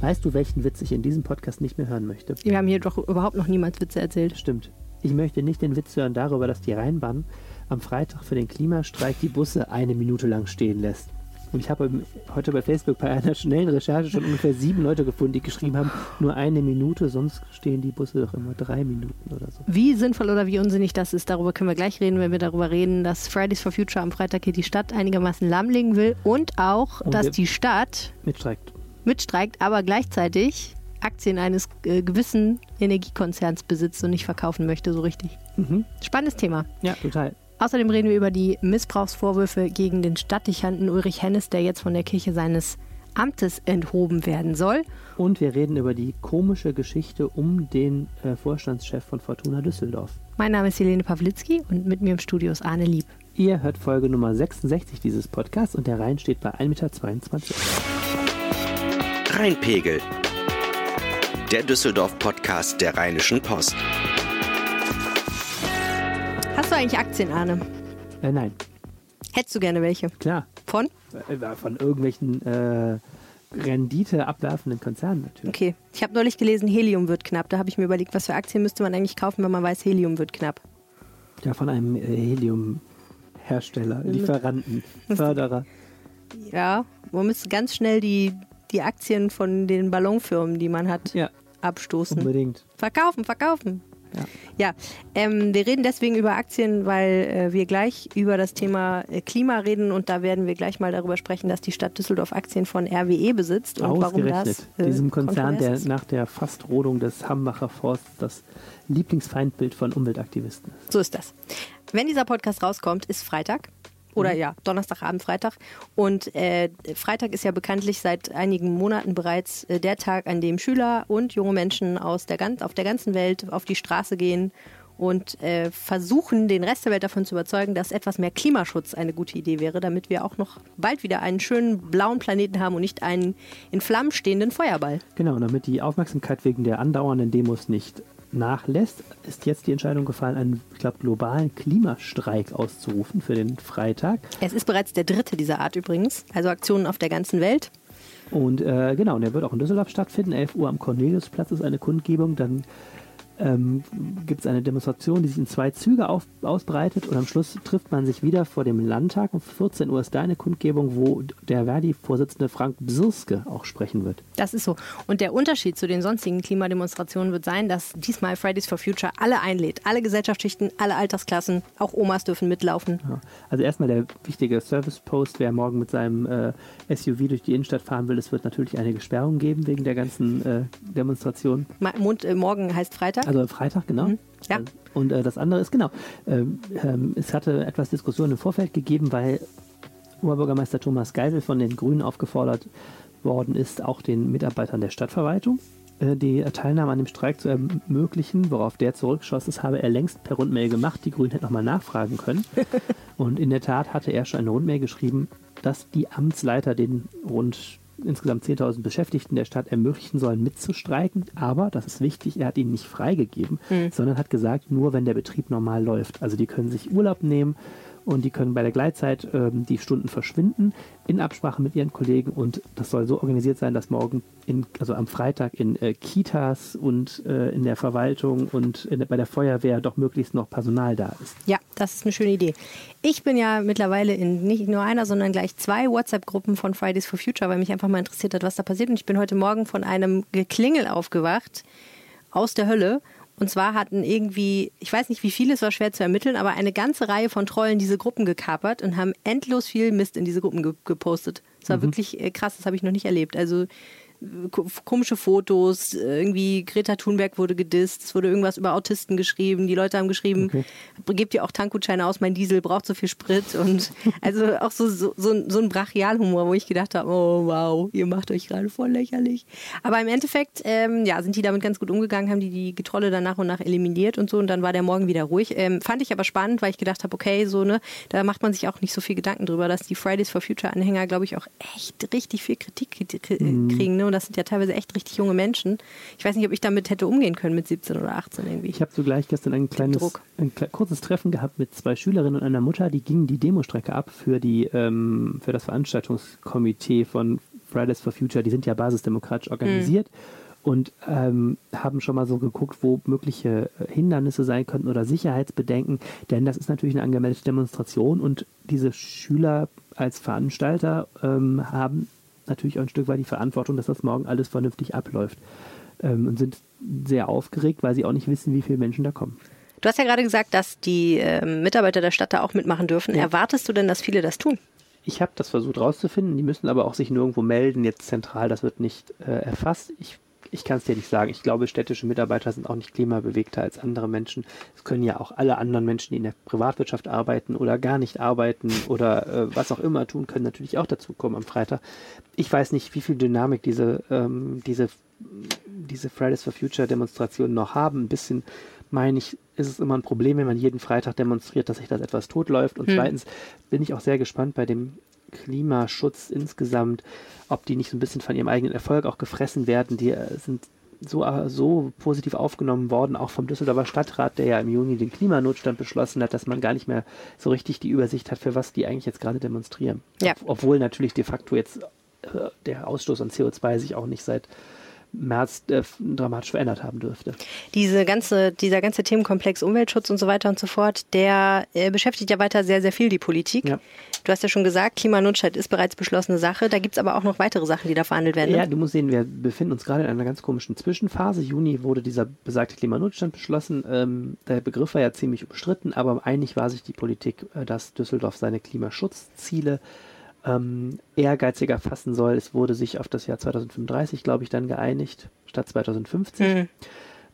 Weißt du, welchen Witz ich in diesem Podcast nicht mehr hören möchte? Wir haben hier doch überhaupt noch niemals Witze erzählt. Stimmt. Ich möchte nicht den Witz hören darüber, dass die Rheinbahn am Freitag für den Klimastreik die Busse eine Minute lang stehen lässt. Und ich habe heute bei Facebook bei einer schnellen Recherche schon ungefähr sieben Leute gefunden, die geschrieben haben, nur eine Minute, sonst stehen die Busse doch immer drei Minuten oder so. Wie sinnvoll oder wie unsinnig das ist, darüber können wir gleich reden, wenn wir darüber reden, dass Fridays for Future am Freitag hier die Stadt einigermaßen lahmlegen will und auch, Und dass die Stadt Mitstreikt. Mitstreikt, aber gleichzeitig Aktien eines äh, gewissen Energiekonzerns besitzt und nicht verkaufen möchte, so richtig. Mhm. Spannendes Thema. Ja, total. Außerdem reden wir über die Missbrauchsvorwürfe gegen den Stadtdechanten Ulrich Hennes, der jetzt von der Kirche seines Amtes enthoben werden soll. Und wir reden über die komische Geschichte um den äh, Vorstandschef von Fortuna Düsseldorf. Mein Name ist Helene Pawlitzki und mit mir im Studio ist Arne Lieb. Ihr hört Folge Nummer 66 dieses Podcasts und der Rhein steht bei 1,22 Meter. Rheinpegel. Der Düsseldorf-Podcast der Rheinischen Post. Hast du eigentlich Aktien, Arne? Äh, nein, Hättest du gerne welche? klar. Von? Äh, Von irgendwelchen äh, Rendite abwerfenden Konzernen natürlich. Okay. Ich habe neulich gelesen, Helium wird knapp. Da habe ich mir überlegt, was für Aktien müsste man eigentlich kaufen, wenn man weiß, Helium wird knapp. Ja, von einem äh, Heliumhersteller, Lieferanten, Förderer. Ja, man müsste ganz schnell die, die Aktien von den Ballonfirmen, die man hat, Ja, abstoßen. unbedingt. Verkaufen, verkaufen. Ja. Ja, ähm, wir reden deswegen über Aktien, weil äh, wir gleich über das Thema äh, Klima reden und da werden wir gleich mal darüber sprechen, dass die Stadt Düsseldorf Aktien von RWE besitzt und warum Ausgerechnet. das äh, Diesem Konzern, der nach der Fastrodung des Hambacher Forsts das Lieblingsfeindbild von Umweltaktivisten ist. So ist das. Wenn dieser Podcast rauskommt, ist Freitag. Oder ja, Donnerstagabend, Freitag. Und äh, Freitag ist ja bekanntlich seit einigen Monaten bereits äh, der Tag, an dem Schüler und junge Menschen aus der, gan- auf der ganzen Welt auf die Straße gehen und äh, versuchen, den Rest der Welt davon zu überzeugen, dass etwas mehr Klimaschutz eine gute Idee wäre, damit wir auch noch bald wieder einen schönen blauen Planeten haben und nicht einen in Flammen stehenden Feuerball. Genau, und damit die Aufmerksamkeit wegen der andauernden Demos nicht nachlässt, ist jetzt die Entscheidung gefallen, einen, ich glaube, globalen Klimastreik auszurufen für den Freitag. Es ist bereits der dritte dieser Art übrigens, also Aktionen auf der ganzen Welt. Und äh, genau, und der wird auch in Düsseldorf stattfinden. 11 Uhr am Corneliusplatz ist eine Kundgebung. Dann ähm, gibt es eine Demonstration, die sich in zwei Züge auf, ausbreitet. Und am Schluss trifft man sich wieder vor dem Landtag. Um 14 Uhr ist da eine Kundgebung, wo der Verdi-Vorsitzende Frank Bsirske auch sprechen wird. Das ist so. Und der Unterschied zu den sonstigen Klimademonstrationen wird sein, dass diesmal Fridays for Future alle einlädt. Alle Gesellschaftsschichten, alle Altersklassen, auch Omas dürfen mitlaufen. Ja. Also erstmal der wichtige Service-Post, wer morgen mit seinem äh, SUV durch die Innenstadt fahren will, es wird natürlich einige Sperrungen geben wegen der ganzen äh, Demonstration. Ma- Mond, äh, morgen heißt Freitag. Also Freitag, genau. Ja. Also, Und äh, das andere ist, genau, ähm, ähm, es hatte etwas Diskussion im Vorfeld gegeben, weil Oberbürgermeister Thomas Geisel von den Grünen aufgefordert worden ist, auch den Mitarbeitern der Stadtverwaltung äh, die Teilnahme an dem Streik zu ermöglichen, worauf der zurückschoss, das habe er längst per Rundmail gemacht. Die Grünen hätten nochmal nachfragen können. Und in der Tat hatte er schon eine Rundmail geschrieben, dass die Amtsleiter den rund insgesamt 10.000 Beschäftigten der Stadt ermöglichen sollen, mitzustreiken. Aber, das ist wichtig, er hat ihnen nicht freigegeben, sondern hat gesagt, nur wenn der Betrieb normal läuft. Also die können sich Urlaub nehmen und die können bei der Gleitzeit ähm, die Stunden verschwinden in Absprache mit ihren Kollegen und das soll so organisiert sein, dass morgen, in, also am Freitag in äh, Kitas und äh, in der Verwaltung und in, bei der Feuerwehr doch möglichst noch Personal da ist. Ja, das ist eine schöne Idee. Ich bin ja mittlerweile in nicht nur einer, sondern gleich zwei WhatsApp-Gruppen von Fridays for Future, weil mich einfach mal interessiert hat, was da passiert. Und ich bin heute Morgen von einem Geklingel aufgewacht aus der Hölle. Und zwar hatten irgendwie, ich weiß nicht wie viele, es war schwer zu ermitteln, aber eine ganze Reihe von Trollen diese Gruppen gekapert und haben endlos viel Mist in diese Gruppen ge gepostet. Das war wirklich äh, krass, das habe ich noch nicht erlebt. Also komische Fotos, irgendwie Greta Thunberg wurde gedisst, es wurde irgendwas über Autisten geschrieben, die Leute haben geschrieben, gebt ihr auch Tankgutscheine aus, mein Diesel braucht so viel Sprit und also auch so, so, so, ein- so ein Brachialhumor, wo ich gedacht habe, oh wow, ihr macht euch gerade voll lächerlich. Aber im Endeffekt, ähm, ja, sind die damit ganz gut umgegangen, haben die die Getrolle dann nach und nach eliminiert und so und dann war der Morgen wieder ruhig. Ähm, fand ich aber spannend, weil ich gedacht habe, okay, so, ne, da macht man sich auch nicht so viel Gedanken drüber, dass die Fridays for Future Anhänger, glaube ich, auch echt richtig viel Kritik kri- kri- kriegen, ne, und das sind ja teilweise echt richtig junge Menschen. Ich weiß nicht, ob ich damit hätte umgehen können mit 17 oder 18 irgendwie. Ich habe zugleich gestern ein kleines, ein kurzes Treffen gehabt mit zwei Schülerinnen und einer Mutter, die gingen die Demostrecke ab für die ähm, für das Veranstaltungskomitee von Fridays for Future, die sind ja basisdemokratisch organisiert. Und ähm, haben schon mal so geguckt, wo mögliche äh, Hindernisse sein könnten oder Sicherheitsbedenken, denn das ist natürlich eine angemeldete Demonstration und diese Schüler als Veranstalter ähm, haben natürlich auch ein Stück weit die Verantwortung, dass das morgen alles vernünftig abläuft ähm, und sind sehr aufgeregt, weil sie auch nicht wissen, wie viele Menschen da kommen. Du hast ja gerade gesagt, dass die äh, Mitarbeiter der Stadt da auch mitmachen dürfen. Ja. Erwartest du denn, dass viele das tun? Ich habe das versucht rauszufinden. Die müssen aber auch sich nirgendwo melden, jetzt zentral. Das wird nicht äh, erfasst. Ich, ich kann es dir nicht sagen. Ich glaube, städtische Mitarbeiter sind auch nicht klimabewegter als andere Menschen. Es können ja auch alle anderen Menschen, die in der Privatwirtschaft arbeiten oder gar nicht arbeiten oder äh, was auch immer tun, können natürlich auch dazu kommen am Freitag. Ich weiß nicht, wie viel Dynamik diese, ähm, diese, diese Fridays for Future Demonstrationen noch haben. Ein bisschen meine ich, ist es immer ein Problem, wenn man jeden Freitag demonstriert, dass sich das etwas totläuft. Und hm. zweitens bin ich auch sehr gespannt bei dem Klimaschutz insgesamt, ob die nicht so ein bisschen von ihrem eigenen Erfolg auch gefressen werden. Die äh, sind so, äh, so positiv aufgenommen worden, auch vom Düsseldorfer Stadtrat, der ja im Juni den Klimanotstand beschlossen hat, dass man gar nicht mehr so richtig die Übersicht hat, für was die eigentlich jetzt gerade demonstrieren. Ja. Obwohl natürlich de facto jetzt äh, der Ausstoß an CO2 sich auch nicht seit März äh, dramatisch verändert haben dürfte. Diese ganze, dieser ganze Themenkomplex Umweltschutz und so weiter und so fort, der äh, beschäftigt ja weiter sehr, sehr viel die Politik. Ja. Du hast ja schon gesagt, Klimanotstand ist bereits beschlossene Sache. Da gibt es aber auch noch weitere Sachen, die da verhandelt werden. Ne? Ja, du musst sehen, wir befinden uns gerade in einer ganz komischen Zwischenphase. Juni wurde dieser besagte Klimanotstand beschlossen. Ähm, der Begriff war ja ziemlich umstritten, aber einig war sich die Politik, äh, dass Düsseldorf seine Klimaschutzziele ähm, ehrgeiziger fassen soll. Es wurde sich auf das Jahr 2035, glaube ich, dann geeinigt, statt 2050. Mhm.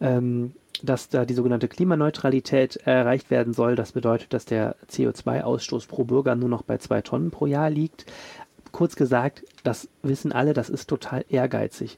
Ähm, dass da die sogenannte Klimaneutralität erreicht werden soll. Das bedeutet, dass der CO2-Ausstoß pro Bürger nur noch bei zwei Tonnen pro Jahr liegt. Kurz gesagt, das wissen alle, das ist total ehrgeizig.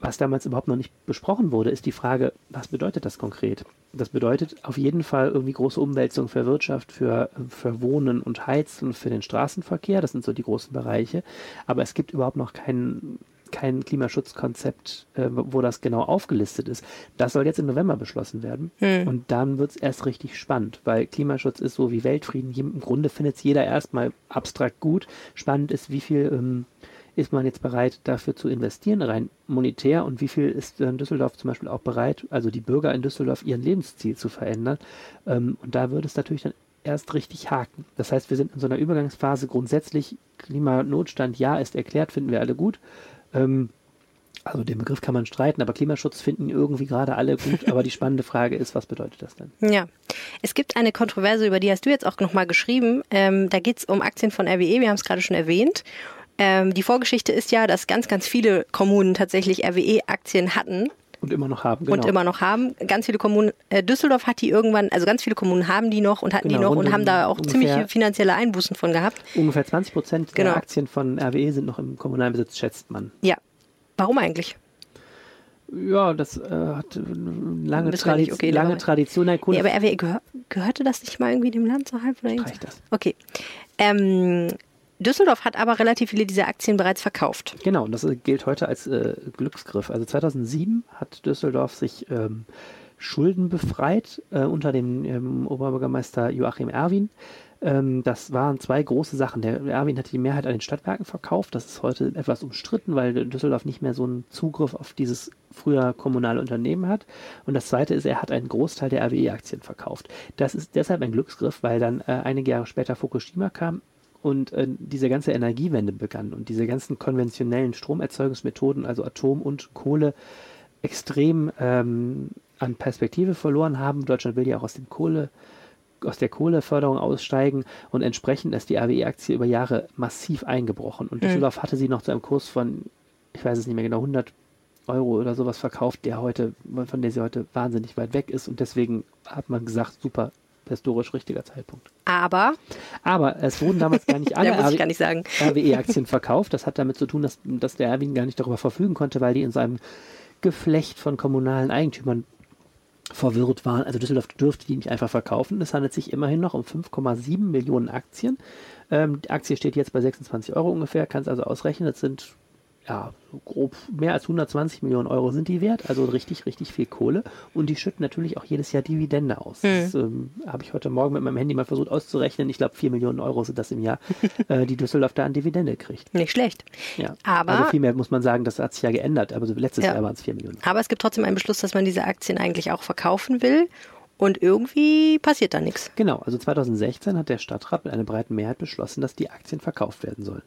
Was damals überhaupt noch nicht besprochen wurde, ist die Frage, was bedeutet das konkret? Das bedeutet auf jeden Fall irgendwie große Umwälzung für Wirtschaft, für, für Wohnen und Heizen, für den Straßenverkehr. Das sind so die großen Bereiche. Aber es gibt überhaupt noch kein, kein Klimaschutzkonzept, äh, wo das genau aufgelistet ist. Das soll jetzt im November beschlossen werden. Hm. Und dann wird es erst richtig spannend, weil Klimaschutz ist so wie Weltfrieden. Im Grunde findet es jeder erstmal abstrakt gut. Spannend ist, wie viel ähm, ist man jetzt bereit, dafür zu investieren, rein monetär und wie viel ist in Düsseldorf zum Beispiel auch bereit, also die Bürger in Düsseldorf ihren Lebensziel zu verändern. Ähm, und da würde es natürlich dann erst richtig haken. Das heißt, wir sind in so einer Übergangsphase grundsätzlich, Klimanotstand, ja, ist erklärt, finden wir alle gut. Ähm, also den Begriff kann man streiten, aber Klimaschutz finden irgendwie gerade alle gut. Aber die spannende Frage ist, was bedeutet das denn? Ja, es gibt eine Kontroverse, über die hast du jetzt auch nochmal geschrieben. Ähm, da geht es um Aktien von RWE, wir haben es gerade schon erwähnt. Ähm, die Vorgeschichte ist ja, dass ganz, ganz viele Kommunen tatsächlich RWE-Aktien hatten. Und immer noch haben, genau. Und immer noch haben. Ganz viele Kommunen, äh, Düsseldorf hat die irgendwann, also ganz viele Kommunen haben die noch und hatten genau, die noch und, haben da auch ziemliche finanzielle Einbußen von gehabt. Ungefähr 20 Prozent genau. der Aktien von RWE sind noch im kommunalen Besitz, schätzt man. Ja. Warum eigentlich? Ja, das äh, hat lange, Tradi okay, lange Tradition. Nee, aber RWE gehör gehörte das nicht mal irgendwie dem Land so halb? Oder Reicht das? Okay. Ähm, Düsseldorf hat aber relativ viele dieser Aktien bereits verkauft. Genau, und das gilt heute als äh, Glücksgriff. Also 2007 hat Düsseldorf sich ähm, Schulden befreit äh, unter dem ähm, Oberbürgermeister Joachim Erwin. Ähm, das waren zwei große Sachen. Der Erwin hat die Mehrheit an den Stadtwerken verkauft. Das ist heute etwas umstritten, weil Düsseldorf nicht mehr so einen Zugriff auf dieses früher kommunale Unternehmen hat. Und das zweite ist, er hat einen Großteil der RWE-Aktien verkauft. Das ist deshalb ein Glücksgriff, weil dann äh, einige Jahre später Fukushima kam und äh, diese ganze Energiewende begann und diese ganzen konventionellen Stromerzeugungsmethoden, also Atom und Kohle, extrem ähm, an Perspektive verloren haben. Deutschland will ja auch aus dem Kohle aus der Kohleförderung aussteigen und entsprechend ist die RWE-Aktie über Jahre massiv eingebrochen. Und mhm. Düsseldorf mhm. hatte sie noch zu einem Kurs von, ich weiß es nicht mehr genau, 100 Euro oder sowas verkauft, der heute, von der sie heute wahnsinnig weit weg ist. Und deswegen hat man gesagt, super, historisch richtiger Zeitpunkt. Aber? Aber es wurden damals gar nicht alle RWE-Aktien verkauft. Das hat damit zu tun, dass, dass der Erwin gar nicht darüber verfügen konnte, weil die in seinem Geflecht von kommunalen Eigentümern verwirrt waren. Also Düsseldorf dürfte die nicht einfach verkaufen. Es handelt sich immerhin noch um 5,7 Millionen Aktien. Ähm, die Aktie steht jetzt bei 26 Euro ungefähr, kann es also ausrechnen. Das sind ja, grob mehr als 120 Millionen Euro sind die wert, also richtig, richtig viel Kohle. Und die schütten natürlich auch jedes Jahr Dividende aus. Hm. Das ähm, habe ich heute Morgen mit meinem Handy mal versucht auszurechnen. Ich glaube, 4 Millionen Euro sind das im Jahr, äh, die Düsseldorf da an Dividende kriegt. Nicht schlecht. Ja. Aber- also viel mehr muss man sagen, das hat sich ja geändert. Aber so letztes Ja. Jahr waren es 4 Millionen. Aber es gibt trotzdem einen Beschluss, dass man diese Aktien eigentlich auch verkaufen will. Und irgendwie passiert da nichts. Genau, also 2016 hat der Stadtrat mit einer breiten Mehrheit beschlossen, dass die Aktien verkauft werden sollen.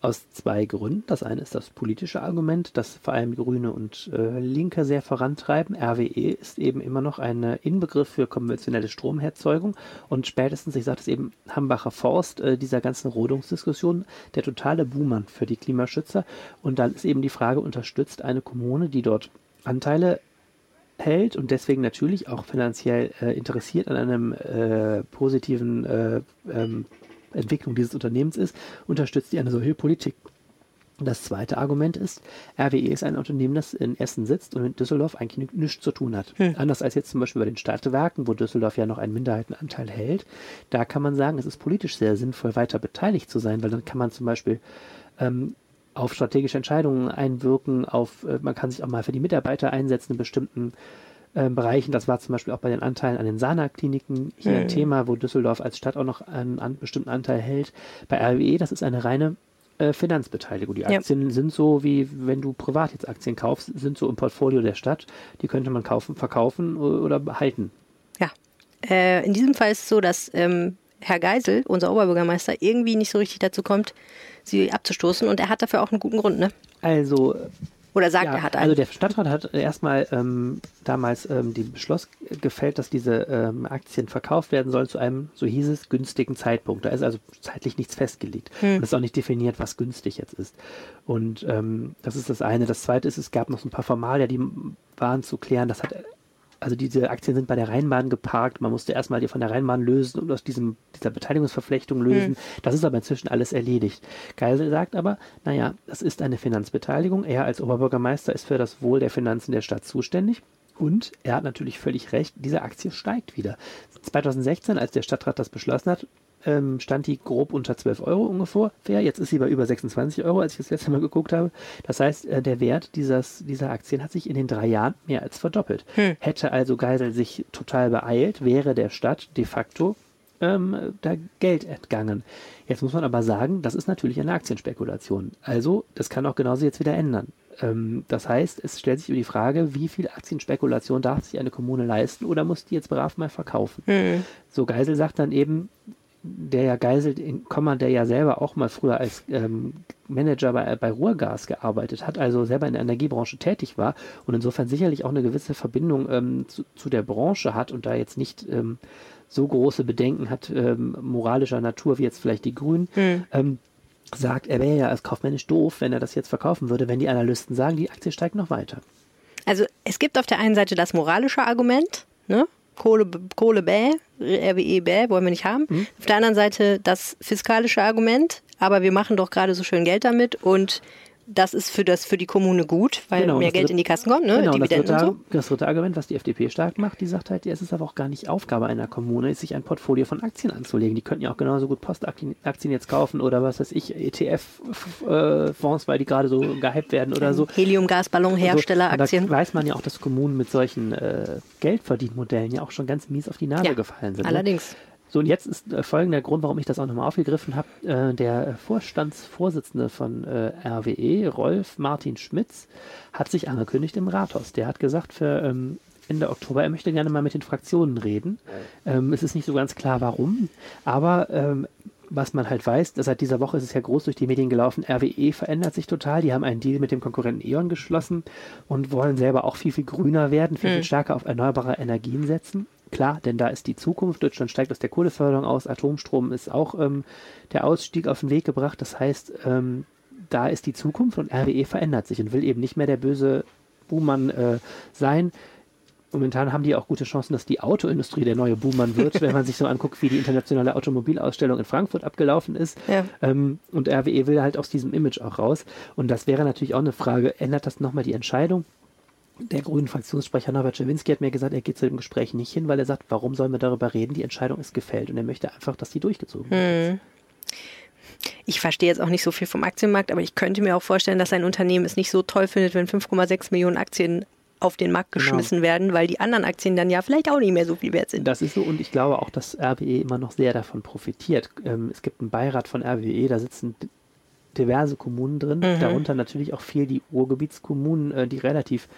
Aus zwei Gründen. Das eine ist das politische Argument, das vor allem Grüne und äh, Linke sehr vorantreiben. RWE ist eben immer noch ein Inbegriff für konventionelle Stromerzeugung und spätestens, ich sagte es eben, Hambacher Forst, äh, dieser ganzen Rodungsdiskussion, der totale Buhmann für die Klimaschützer. Und dann ist eben die Frage, unterstützt eine Kommune, die dort Anteile hält und deswegen natürlich auch finanziell äh, interessiert an einem äh, positiven äh, ähm, Entwicklung dieses Unternehmens ist, unterstützt die eine solche Politik. Das zweite Argument ist, RWE ist ein Unternehmen, das in Essen sitzt und mit Düsseldorf eigentlich nichts zu tun hat. Anders als jetzt zum Beispiel bei den Stadtwerken, wo Düsseldorf ja noch einen Minderheitenanteil hält. Da kann man sagen, es ist politisch sehr sinnvoll, weiter beteiligt zu sein, weil dann kann man zum Beispiel ähm, auf strategische Entscheidungen einwirken, auf, äh, man kann sich auch mal für die Mitarbeiter einsetzen in bestimmten äh, Bereichen. Das war zum Beispiel auch bei den Anteilen an den Sana-Kliniken hier ein Thema, wo Düsseldorf als Stadt auch noch einen, einen bestimmten Anteil hält. Bei RWE, das ist eine reine äh, Finanzbeteiligung. Die Ja. Aktien sind so wie wenn du privat jetzt Aktien kaufst, sind so im Portfolio der Stadt. Die könnte man kaufen, verkaufen o- oder behalten. Ja. Äh, in diesem Fall ist es so, dass ähm, Herr Geisel, unser Oberbürgermeister, irgendwie nicht so richtig dazu kommt, sie abzustoßen. Und er hat dafür auch einen guten Grund, ne? Also Oder sagt, Ja, er hat einen. also der Stadtrat hat erstmal ähm, damals ähm, den Beschluss gefällt, dass diese ähm, Aktien verkauft werden sollen zu einem, so hieß es, günstigen Zeitpunkt. Da ist also zeitlich nichts festgelegt. Und es ist auch nicht definiert, was günstig jetzt ist. Und ähm, das ist das eine. Das zweite ist, es gab noch so ein paar Formalien, die waren zu klären. Das hat also diese Aktien sind bei der Rheinbahn geparkt. Man musste erstmal die von der Rheinbahn lösen und aus diesem, dieser Beteiligungsverflechtung lösen. Das ist aber inzwischen alles erledigt. Geisel sagt aber, naja, das ist eine Finanzbeteiligung. Er als Oberbürgermeister ist für das Wohl der Finanzen der Stadt zuständig. Und er hat natürlich völlig recht, diese Aktie steigt wieder. 2016, als der Stadtrat das beschlossen hat, ähm, stand die grob unter 12 Euro ungefähr. Jetzt ist sie bei über 26 Euro, als ich das letzte Mal geguckt habe. Das heißt, äh, der Wert dieses, dieser Aktien hat sich in den drei Jahren mehr als verdoppelt. Hätte also Geisel sich total beeilt, wäre der Stadt de facto ähm, da Geld entgangen. Jetzt muss man aber sagen, das ist natürlich eine Aktienspekulation. Also, das kann auch genauso jetzt wieder ändern. Ähm, das heißt, es stellt sich über die Frage, wie viel Aktienspekulation darf sich eine Kommune leisten oder muss die jetzt brav mal verkaufen? So Geisel sagt dann eben, der ja Geisel, in Komma, der ja selber auch mal früher als ähm, Manager bei, bei Ruhrgas gearbeitet hat, also selber in der Energiebranche tätig war und insofern sicherlich auch eine gewisse Verbindung ähm, zu, zu der Branche hat und da jetzt nicht ähm, so große Bedenken hat, ähm, moralischer Natur, wie jetzt vielleicht die Grünen, ähm, sagt, er wäre ja als kaufmännisch doof, wenn er das jetzt verkaufen würde, wenn die Analysten sagen, die Aktie steigt noch weiter. Also es gibt auf der einen Seite das moralische Argument, ne? Kohle, Kohle bäh, RWE bäh, wollen wir nicht haben. Mhm. Auf der anderen Seite das fiskalische Argument, aber wir machen doch gerade so schön Geld damit und das ist für, das, für die Kommune gut, weil Genau, mehr das Geld dritte- in die Kassen kommt, ne? Genau, das Dividenden dritte, und so. das dritte Argument, was die FDP stark macht, die sagt halt, ja, es ist aber auch gar nicht Aufgabe einer Kommune, sich ein Portfolio von Aktien anzulegen. Die könnten ja auch genauso gut Postaktien Aktien jetzt kaufen oder was weiß ich, ETF-Fonds, weil die gerade so gehypt werden oder so. Helium-Gasballon-Hersteller-Aktien. Also, da weiß man ja auch, dass Kommunen mit solchen äh, Geldverdienmodellen ja auch schon ganz mies auf die Nase Ja, gefallen sind. ne? So, und jetzt ist äh, folgender Grund, warum ich das auch nochmal aufgegriffen habe. Äh, der Vorstandsvorsitzende von äh, RWE, Rolf Martin Schmitz, hat sich angekündigt im Rathaus. Der hat gesagt, für ähm, Ende Oktober, er möchte gerne mal mit den Fraktionen reden. Ähm, es ist nicht so ganz klar, warum, aber ähm, was man halt weiß, seit dieser Woche ist es ja groß durch die Medien gelaufen, RWE verändert sich total. Die haben einen Deal mit dem Konkurrenten E.ON geschlossen und wollen selber auch viel, viel grüner werden, viel, viel stärker auf erneuerbare Energien setzen. Klar, denn da ist die Zukunft. Deutschland steigt aus der Kohleförderung aus. Atomstrom ist auch ähm, der Ausstieg auf den Weg gebracht. Das heißt, ähm, da ist die Zukunft und RWE verändert sich und will eben nicht mehr der böse Buhmann äh, sein. Momentan haben die auch gute Chancen, dass die Autoindustrie der neue Buhmann wird, wenn man sich so anguckt, wie die internationale Automobilausstellung in Frankfurt abgelaufen ist. Ja. Ähm, und RWE will halt aus diesem Image auch raus. Und das wäre natürlich auch eine Frage, ändert das nochmal die Entscheidung? Der grünen Fraktionssprecher Norbert Schawinski hat mir gesagt, er geht zu dem Gespräch nicht hin, weil er sagt, warum sollen wir darüber reden? Die Entscheidung ist gefällt und er möchte einfach, dass die durchgezogen wird. Ich verstehe jetzt auch nicht so viel vom Aktienmarkt, aber ich könnte mir auch vorstellen, dass ein Unternehmen es nicht so toll findet, wenn 5,6 Millionen Aktien auf den Markt genau. geschmissen genau. werden, weil die anderen Aktien dann ja vielleicht auch nicht mehr so viel wert sind. Das ist so und ich glaube auch, dass RWE immer noch sehr davon profitiert. Ähm, es gibt einen Beirat von RWE, da sitzen diverse Kommunen drin, mhm. darunter natürlich auch viel die Ruhrgebietskommunen, äh, die relativ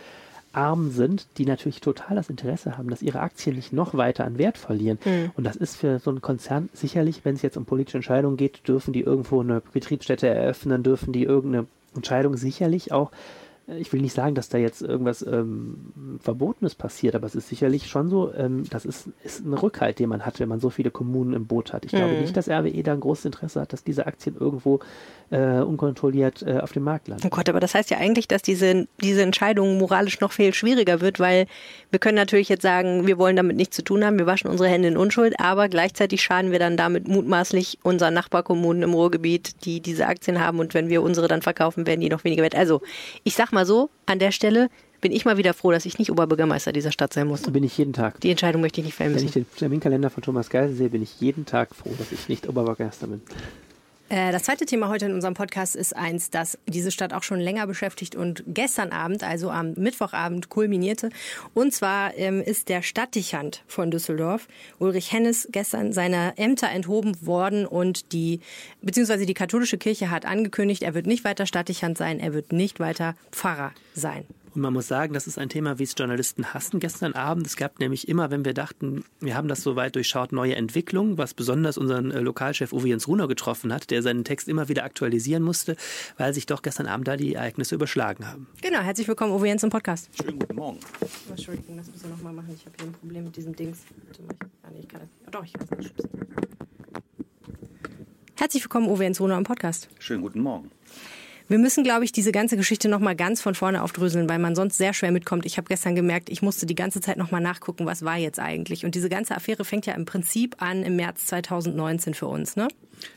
arm sind, die natürlich total das Interesse haben, dass ihre Aktien nicht noch weiter an Wert verlieren. Mhm. Und das ist für so einen Konzern sicherlich, wenn es jetzt um politische Entscheidungen geht, dürfen die irgendwo eine Betriebsstätte eröffnen, dürfen die irgendeine Entscheidung sicherlich auch ich will nicht sagen, dass da jetzt irgendwas ähm, Verbotenes passiert, aber es ist sicherlich schon so, ähm, das ist, ist ein Rückhalt, den man hat, wenn man so viele Kommunen im Boot hat. Ich mhm. glaube nicht, dass RWE da ein großes Interesse hat, dass diese Aktien irgendwo äh, unkontrolliert äh, auf dem Markt landen. Oh Gott, aber das heißt ja eigentlich, dass diese, diese Entscheidung moralisch noch viel schwieriger wird, weil wir können natürlich jetzt sagen, wir wollen damit nichts zu tun haben, wir waschen unsere Hände in Unschuld, aber gleichzeitig schaden wir dann damit mutmaßlich unseren Nachbarkommunen im Ruhrgebiet, die diese Aktien haben und wenn wir unsere dann verkaufen, werden die noch weniger wert. Also, ich sag mal so, an der Stelle bin ich mal wieder froh, dass ich nicht Oberbürgermeister dieser Stadt sein muss. Bin ich jeden Tag. Die Entscheidung möchte ich nicht müssen. Wenn ich den Terminkalender von Thomas Geisel sehe, bin ich jeden Tag froh, dass ich nicht Oberbürgermeister bin. Äh, das zweite Thema heute in unserem Podcast ist eins, das diese Stadt auch schon länger beschäftigt und gestern Abend, also am Mittwochabend, kulminierte. Und zwar ähm, ist der Stadtdichand von Düsseldorf, Ulrich Hennes, gestern seiner Ämter enthoben worden und die, beziehungsweise die katholische Kirche hat angekündigt, er wird nicht weiter Stadtdichand sein, er wird nicht weiter Pfarrer sein. Und man muss sagen, das ist ein Thema, wie es Journalisten hassen gestern Abend. Es gab nämlich immer, wenn wir dachten, wir haben das soweit durchschaut, neue Entwicklungen, was besonders unseren äh, Lokalchef Uwe Jens Runer getroffen hat, der seinen Text immer wieder aktualisieren musste, weil sich doch gestern Abend da die Ereignisse überschlagen haben. Genau, herzlich willkommen, Uwe Jens im Podcast. Schönen guten Morgen. Entschuldigung, das müssen wir nochmal machen. Ich habe hier ein Problem mit diesem Dings. Warte mal, ich, ah, nee, ich kann das. Oh, doch, ich kann das nicht Herzlich willkommen, Uwe Jens Runer im Podcast. Schönen guten Morgen. Wir müssen, glaube ich, diese ganze Geschichte nochmal ganz von vorne aufdröseln, weil man sonst sehr schwer mitkommt. Ich habe gestern gemerkt, ich musste die ganze Zeit nochmal nachgucken, was war jetzt eigentlich. Und diese ganze Affäre fängt ja im Prinzip an im März 2019 für uns, ne?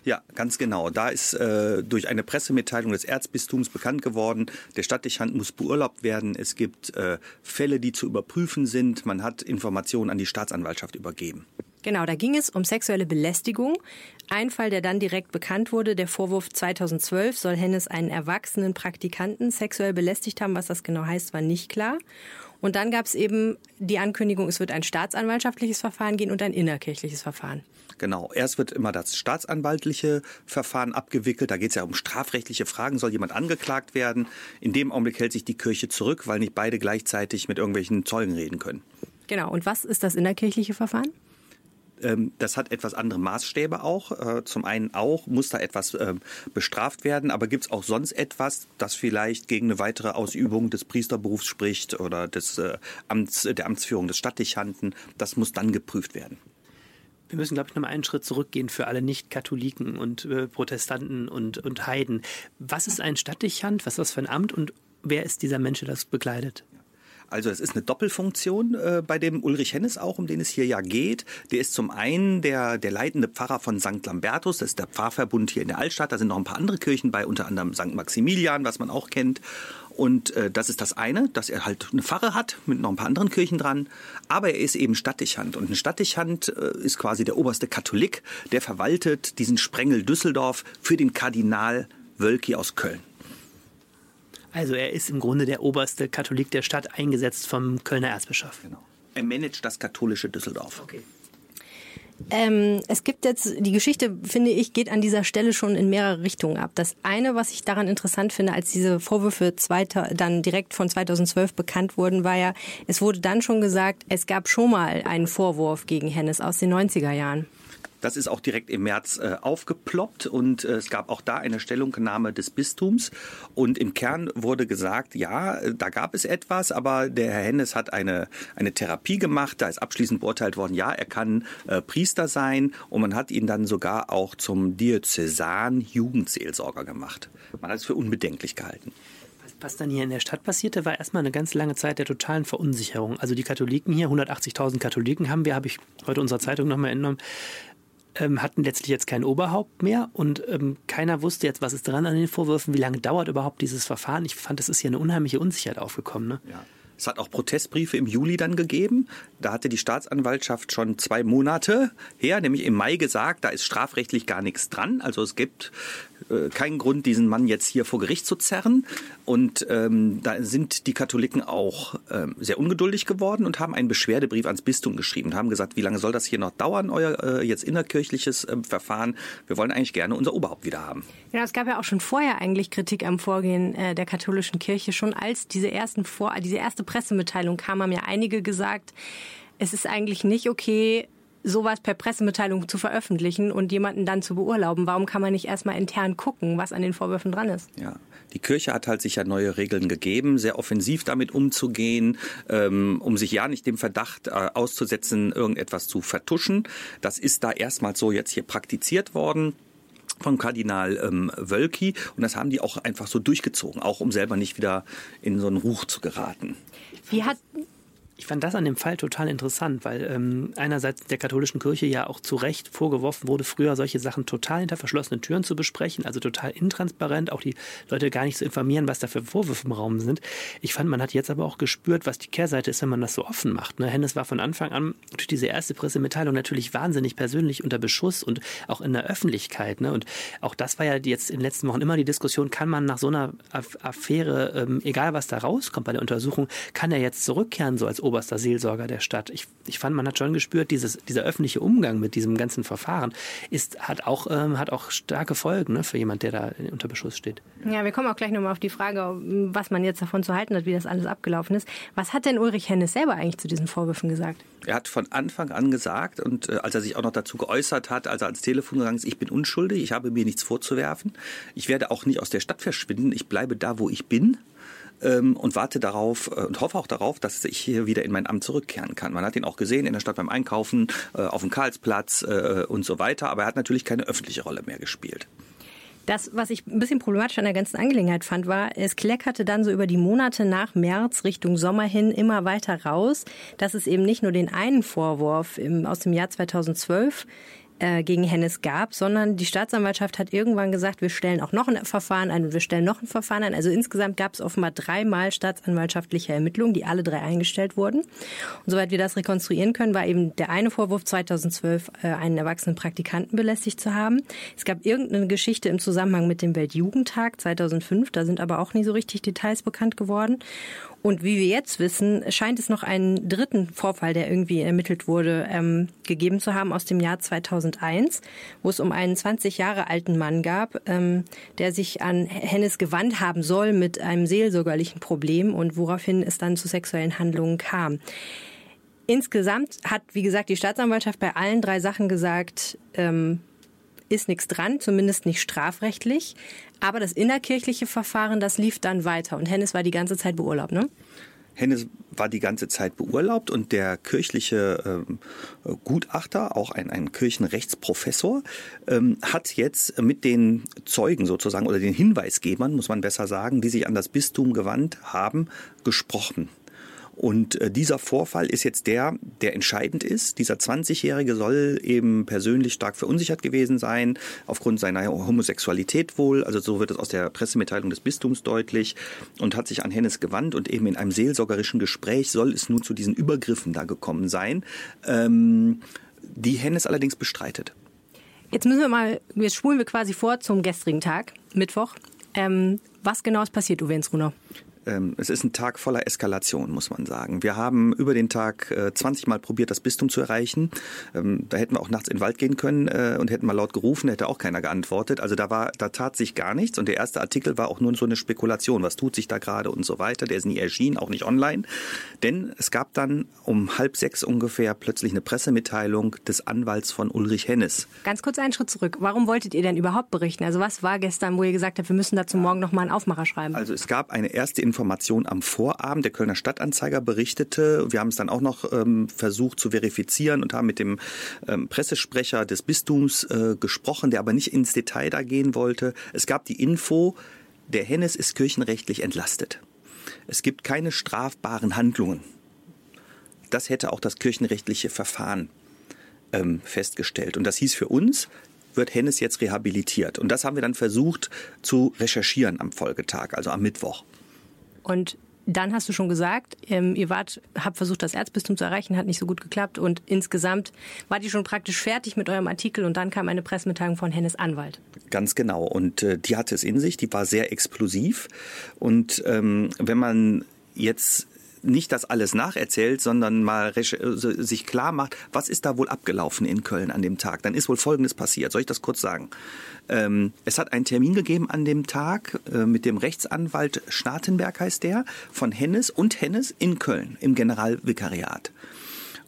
Ja, ganz genau. Da ist äh, durch eine Pressemitteilung des Erzbistums bekannt geworden, der Stadtdechant muss beurlaubt werden. Es gibt äh, Fälle, die zu überprüfen sind. Man hat Informationen an die Staatsanwaltschaft übergeben. Genau, da ging es um sexuelle Belästigung. Ein Fall, der dann direkt bekannt wurde, der Vorwurf 2012 soll Hennes einen erwachsenen Praktikanten sexuell belästigt haben. Was das genau heißt, war nicht klar. Und dann gab es eben die Ankündigung, es wird ein staatsanwaltschaftliches Verfahren gehen und ein innerkirchliches Verfahren. Genau. Erst wird immer das staatsanwaltliche Verfahren abgewickelt. Da geht es ja um strafrechtliche Fragen. Soll jemand angeklagt werden? In dem Augenblick hält sich die Kirche zurück, weil nicht beide gleichzeitig mit irgendwelchen Zeugen reden können. Genau. Und was ist das innerkirchliche Verfahren? Ähm, das hat etwas andere Maßstäbe auch. Äh, zum einen auch muss da etwas ähm, bestraft werden, aber gibt es auch sonst etwas, das vielleicht gegen eine weitere Ausübung des Priesterberufs spricht oder des äh, Amts, der Amtsführung des Stadtdechanten? Das muss dann geprüft werden. Wir müssen, glaube ich, noch mal einen Schritt zurückgehen für alle Nicht-Katholiken und äh, Protestanten und, und Heiden. Was ist ein Stadtdechant? Was ist das für ein Amt und wer ist dieser Mensch, der das bekleidet? Also es ist eine Doppelfunktion äh, bei dem Ulrich Hennes auch, um den es hier ja geht. Der ist zum einen der, der leitende Pfarrer von St. Lambertus, das ist der Pfarrverbund hier in der Altstadt. Da sind noch ein paar andere Kirchen bei, unter anderem St. Maximilian, was man auch kennt. Und äh, das ist das eine, dass er halt eine Pfarre hat mit noch ein paar anderen Kirchen dran. Aber er ist eben Stadtdechant. Und ein Stadtdechant äh, ist quasi der oberste Katholik, der verwaltet diesen Sprengel Düsseldorf für den Kardinal Wölki aus Köln. Also er ist im Grunde der oberste Katholik der Stadt, eingesetzt vom Kölner Erzbischof. Genau. Er managt das katholische Düsseldorf. Okay. Ähm, es gibt jetzt, die Geschichte, finde ich, geht an dieser Stelle schon in mehrere Richtungen ab. Das eine, was ich daran interessant finde, als diese Vorwürfe zweiter, dann direkt von 2012 bekannt wurden, war ja, es wurde dann schon gesagt, es gab schon mal einen Vorwurf gegen Hennes aus den 90er Jahren. Das ist auch direkt im März äh, aufgeploppt und äh, es gab auch da eine Stellungnahme des Bistums und im Kern wurde gesagt, ja, äh, da gab es etwas, aber der Herr Hennes hat eine, eine Therapie gemacht, da ist abschließend beurteilt worden, ja, er kann äh, Priester sein und man hat ihn dann sogar auch zum Diözesan Jugendseelsorger gemacht. Man hat es für unbedenklich gehalten was dann hier in der Stadt passierte, war erstmal eine ganz lange Zeit der totalen Verunsicherung. Also die Katholiken hier, 180.000 Katholiken haben wir, habe ich heute unserer Zeitung nochmal entnommen, ähm, hatten letztlich jetzt kein Oberhaupt mehr und ähm, keiner wusste jetzt, was ist dran an den Vorwürfen, wie lange dauert überhaupt dieses Verfahren. Ich fand, es ist hier eine unheimliche Unsicherheit aufgekommen. Ne? Ja. Es hat auch Protestbriefe im Juli dann gegeben. Da hatte die Staatsanwaltschaft schon zwei Monate her, nämlich im Mai gesagt, da ist strafrechtlich gar nichts dran. Also es gibt äh, keinen Grund, diesen Mann jetzt hier vor Gericht zu zerren. Und ähm, da sind die Katholiken auch ähm, sehr ungeduldig geworden und haben einen Beschwerdebrief ans Bistum geschrieben und haben gesagt, wie lange soll das hier noch dauern, euer äh, jetzt innerkirchliches äh, Verfahren? Wir wollen eigentlich gerne unser Oberhaupt wieder haben. Ja, es gab ja auch schon vorher eigentlich Kritik am Vorgehen äh, der katholischen Kirche. Schon als diese ersten vor, diese erste Pressemitteilung kam, haben ja einige gesagt, es ist eigentlich nicht okay, sowas per Pressemitteilung zu veröffentlichen und jemanden dann zu beurlauben. Warum kann man nicht erstmal intern gucken, was an den Vorwürfen dran ist? Ja. Die Kirche hat halt sich ja neue Regeln gegeben, sehr offensiv damit umzugehen, ähm, um sich ja nicht dem Verdacht äh, auszusetzen, irgendetwas zu vertuschen. Das ist da erstmals so jetzt hier praktiziert worden von Kardinal ähm, Wölki und das haben die auch einfach so durchgezogen, auch um selber nicht wieder in so einen Ruch zu geraten. Wie hat ich fand das an dem Fall total interessant, weil ähm, einerseits der katholischen Kirche ja auch zu Recht vorgeworfen wurde, früher solche Sachen total hinter verschlossenen Türen zu besprechen, also total intransparent, auch die Leute gar nicht zu informieren, was da für Vorwürfe im Raum sind. Ich fand, man hat jetzt aber auch gespürt, was die Kehrseite ist, wenn man das so offen macht. Ne? Hennes war von Anfang an durch diese erste Pressemitteilung natürlich wahnsinnig persönlich unter Beschuss und auch in der Öffentlichkeit. Ne? Und auch das war ja jetzt in den letzten Wochen immer die Diskussion, kann man nach so einer Affäre, ähm, egal was da rauskommt bei der Untersuchung, kann er jetzt zurückkehren, so als oberster Seelsorger der Stadt. Ich, ich fand, man hat schon gespürt, dieses, dieser öffentliche Umgang mit diesem ganzen Verfahren ist, hat, auch, ähm, hat auch starke Folgen ne, für jemand, der da unter Beschuss steht. Ja, wir kommen auch gleich nochmal auf die Frage, was man jetzt davon zu halten hat, wie das alles abgelaufen ist. Was hat denn Ulrich Hennes selber eigentlich zu diesen Vorwürfen gesagt? Er hat von Anfang an gesagt und äh, als er sich auch noch dazu geäußert hat, als er ans Telefon gegangen ist, ich bin unschuldig, ich habe mir nichts vorzuwerfen, ich werde auch nicht aus der Stadt verschwinden, ich bleibe da, wo ich bin ähm, und warte darauf äh, und hoffe auch darauf, dass ich hier wieder in mein Amt zurückkehren kann. Man hat ihn auch gesehen in der Stadt beim Einkaufen, äh, auf dem Karlsplatz äh, und so weiter, aber er hat natürlich keine öffentliche Rolle mehr gespielt. Das, was ich ein bisschen problematisch an der ganzen Angelegenheit fand, war, es kleckerte dann so über die Monate nach März Richtung Sommer hin immer weiter raus, dass es eben nicht nur den einen Vorwurf im, aus dem Jahr 2012 äh, gegen Hennes gab, sondern die Staatsanwaltschaft hat irgendwann gesagt, wir stellen auch noch ein Verfahren ein und wir stellen noch ein Verfahren ein. Also insgesamt gab es offenbar dreimal staatsanwaltschaftliche Ermittlungen, die alle drei eingestellt wurden. Und soweit wir das rekonstruieren können, war eben der eine Vorwurf 2012, äh, einen erwachsenen Praktikanten belästigt zu haben. Es gab irgendeine Geschichte im Zusammenhang mit dem Weltjugendtag 2005, da sind aber auch nie so richtig Details bekannt geworden. Und wie wir jetzt wissen, scheint es noch einen dritten Vorfall, der irgendwie ermittelt wurde, ähm, gegeben zu haben aus dem Jahr 2001, wo es um einen 20 Jahre alten Mann gab, ähm, der sich an Hennes gewandt haben soll mit einem seelsorgerlichen Problem und woraufhin es dann zu sexuellen Handlungen kam. Insgesamt hat, wie gesagt, die Staatsanwaltschaft bei allen drei Sachen gesagt, ähm, ist nichts dran, zumindest nicht strafrechtlich. Aber das innerkirchliche Verfahren, das lief dann weiter. Und Hennes war die ganze Zeit beurlaubt, ne? Hennes war die ganze Zeit beurlaubt und der kirchliche ähm, Gutachter, auch ein, ein Kirchenrechtsprofessor, ähm, hat jetzt mit den Zeugen sozusagen oder den Hinweisgebern, muss man besser sagen, die sich an das Bistum gewandt haben, gesprochen. Und äh, dieser Vorfall ist jetzt der, der entscheidend ist. Dieser 20-Jährige soll eben persönlich stark verunsichert gewesen sein, aufgrund seiner Homosexualität wohl. Also so wird es aus der Pressemitteilung des Bistums deutlich und hat sich an Hennes gewandt und eben in einem seelsorgerischen Gespräch soll es nun zu diesen Übergriffen da gekommen sein, ähm, die Hennes allerdings bestreitet. Jetzt müssen wir mal, jetzt spulen wir quasi vor zum gestrigen Tag, Mittwoch. Ähm, was genau ist passiert, Uwe Ensruner? Ähm, es ist ein Tag voller Eskalation, muss man sagen. Wir haben über den Tag 20 äh, Mal probiert, das Bistum zu erreichen. Ähm, da hätten wir auch nachts in den Wald gehen können äh, und hätten mal laut gerufen, hätte auch keiner geantwortet. Also da war, da tat sich gar nichts. Und der erste Artikel war auch nur so eine Spekulation. Was tut sich da gerade und so weiter? Der ist nie erschienen, auch nicht online. Denn es gab dann um halb sechs ungefähr plötzlich eine Pressemitteilung des Anwalts von Ulrich Hennes. Ganz kurz einen Schritt zurück. Warum wolltet ihr denn überhaupt berichten? Also was war gestern, wo ihr gesagt habt, wir müssen dazu morgen noch mal einen Aufmacher schreiben? Also es gab eine erste Information am Vorabend. Der Kölner Stadtanzeiger berichtete. Wir haben es dann auch noch ähm, versucht zu verifizieren und haben mit dem ähm, Pressesprecher des Bistums äh, gesprochen, der aber nicht ins Detail da gehen wollte. Es gab die Info, der Hennes ist kirchenrechtlich entlastet. Es gibt keine strafbaren Handlungen. Das hätte auch das kirchenrechtliche Verfahren ähm, festgestellt. Und das hieß für uns, wird Hennes jetzt rehabilitiert. Und das haben wir dann versucht zu recherchieren am Folgetag, also am Mittwoch. Und dann hast du schon gesagt, ähm, ihr wart, habt versucht, das Erzbistum zu erreichen, hat nicht so gut geklappt und insgesamt wart ihr schon praktisch fertig mit eurem Artikel und dann kam eine Pressemitteilung von Hennes Anwalt. Ganz genau. Und äh, die hatte es in sich, die war sehr explosiv. Und ähm, wenn man jetzt nicht das alles nacherzählt, sondern mal sich klar macht, was ist da wohl abgelaufen in Köln an dem Tag, dann ist wohl Folgendes passiert. Soll ich das kurz sagen? Ähm, es hat einen Termin gegeben an dem Tag äh, mit dem Rechtsanwalt Schnatenberg heißt der, von Hennes und Hennes in Köln im Generalvikariat.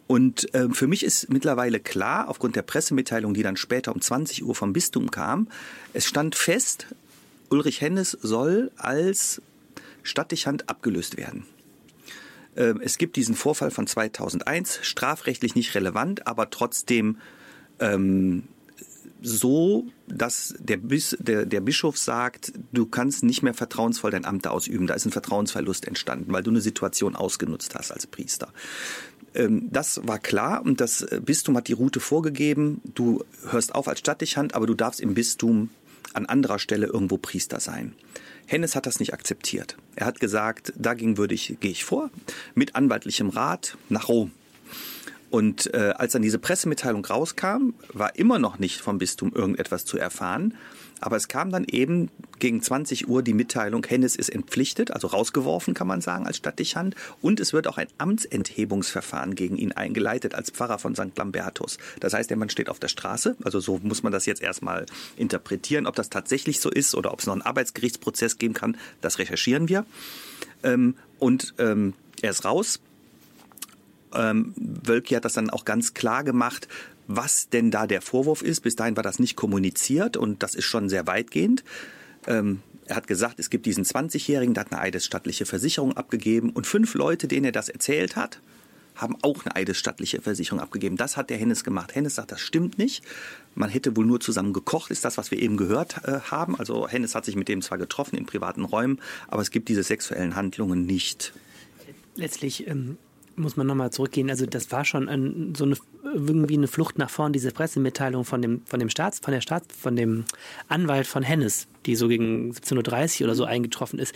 Und äh, für mich ist mittlerweile klar, aufgrund der Pressemitteilung, die dann später um 20 Uhr vom Bistum kam, es stand fest, Ulrich Hennes soll als Stadtdechant abgelöst werden. Ähm, es gibt diesen Vorfall von 2001, strafrechtlich nicht relevant, aber trotzdem ähm, so, dass der, Bis, der, der Bischof sagt, du kannst nicht mehr vertrauensvoll dein Amt ausüben. Da ist ein Vertrauensverlust entstanden, weil du eine Situation ausgenutzt hast als Priester. Ähm, das war klar und das Bistum hat die Route vorgegeben. Du hörst auf als Stadtdechant, aber du darfst im Bistum an anderer Stelle irgendwo Priester sein. Hennes hat das nicht akzeptiert. Er hat gesagt, dagegen würde ich, gehe ich vor, mit anwaltlichem Rat nach Rom. Und äh, als dann diese Pressemitteilung rauskam, war immer noch nicht vom Bistum irgendetwas zu erfahren. Aber es kam dann eben gegen 20 Uhr die Mitteilung, Hennes ist entpflichtet, also rausgeworfen, kann man sagen, als Stadtdechant. Und es wird auch ein Amtsenthebungsverfahren gegen ihn eingeleitet als Pfarrer von St. Lambertus. Das heißt, der Mann steht auf der Straße. Also so muss man das jetzt erstmal interpretieren. Ob das tatsächlich so ist oder ob es noch einen Arbeitsgerichtsprozess geben kann, das recherchieren wir. Ähm, und ähm, er ist raus. Ähm, Wölki hat das dann auch ganz klar gemacht, was denn da der Vorwurf ist. Bis dahin war das nicht kommuniziert und das ist schon sehr weitgehend. Ähm, er hat gesagt, es gibt diesen 20-Jährigen, der hat eine eidesstattliche Versicherung abgegeben und fünf Leute, denen er das erzählt hat, haben auch eine eidesstattliche Versicherung abgegeben. Das hat der Hennes gemacht. Hennes sagt, das stimmt nicht. Man hätte wohl nur zusammen gekocht, ist das, was wir eben gehört äh, haben. Also Hennes hat sich mit dem zwar getroffen in privaten Räumen, aber es gibt diese sexuellen Handlungen nicht. Letztlich ähm, muss man nochmal zurückgehen. Also das war schon ein, so eine irgendwie eine Flucht nach vorn, diese Pressemitteilung von dem, von dem Staats, von der Staats, von dem Anwalt von Hennes, die so gegen 17.30 Uhr oder so eingetroffen ist,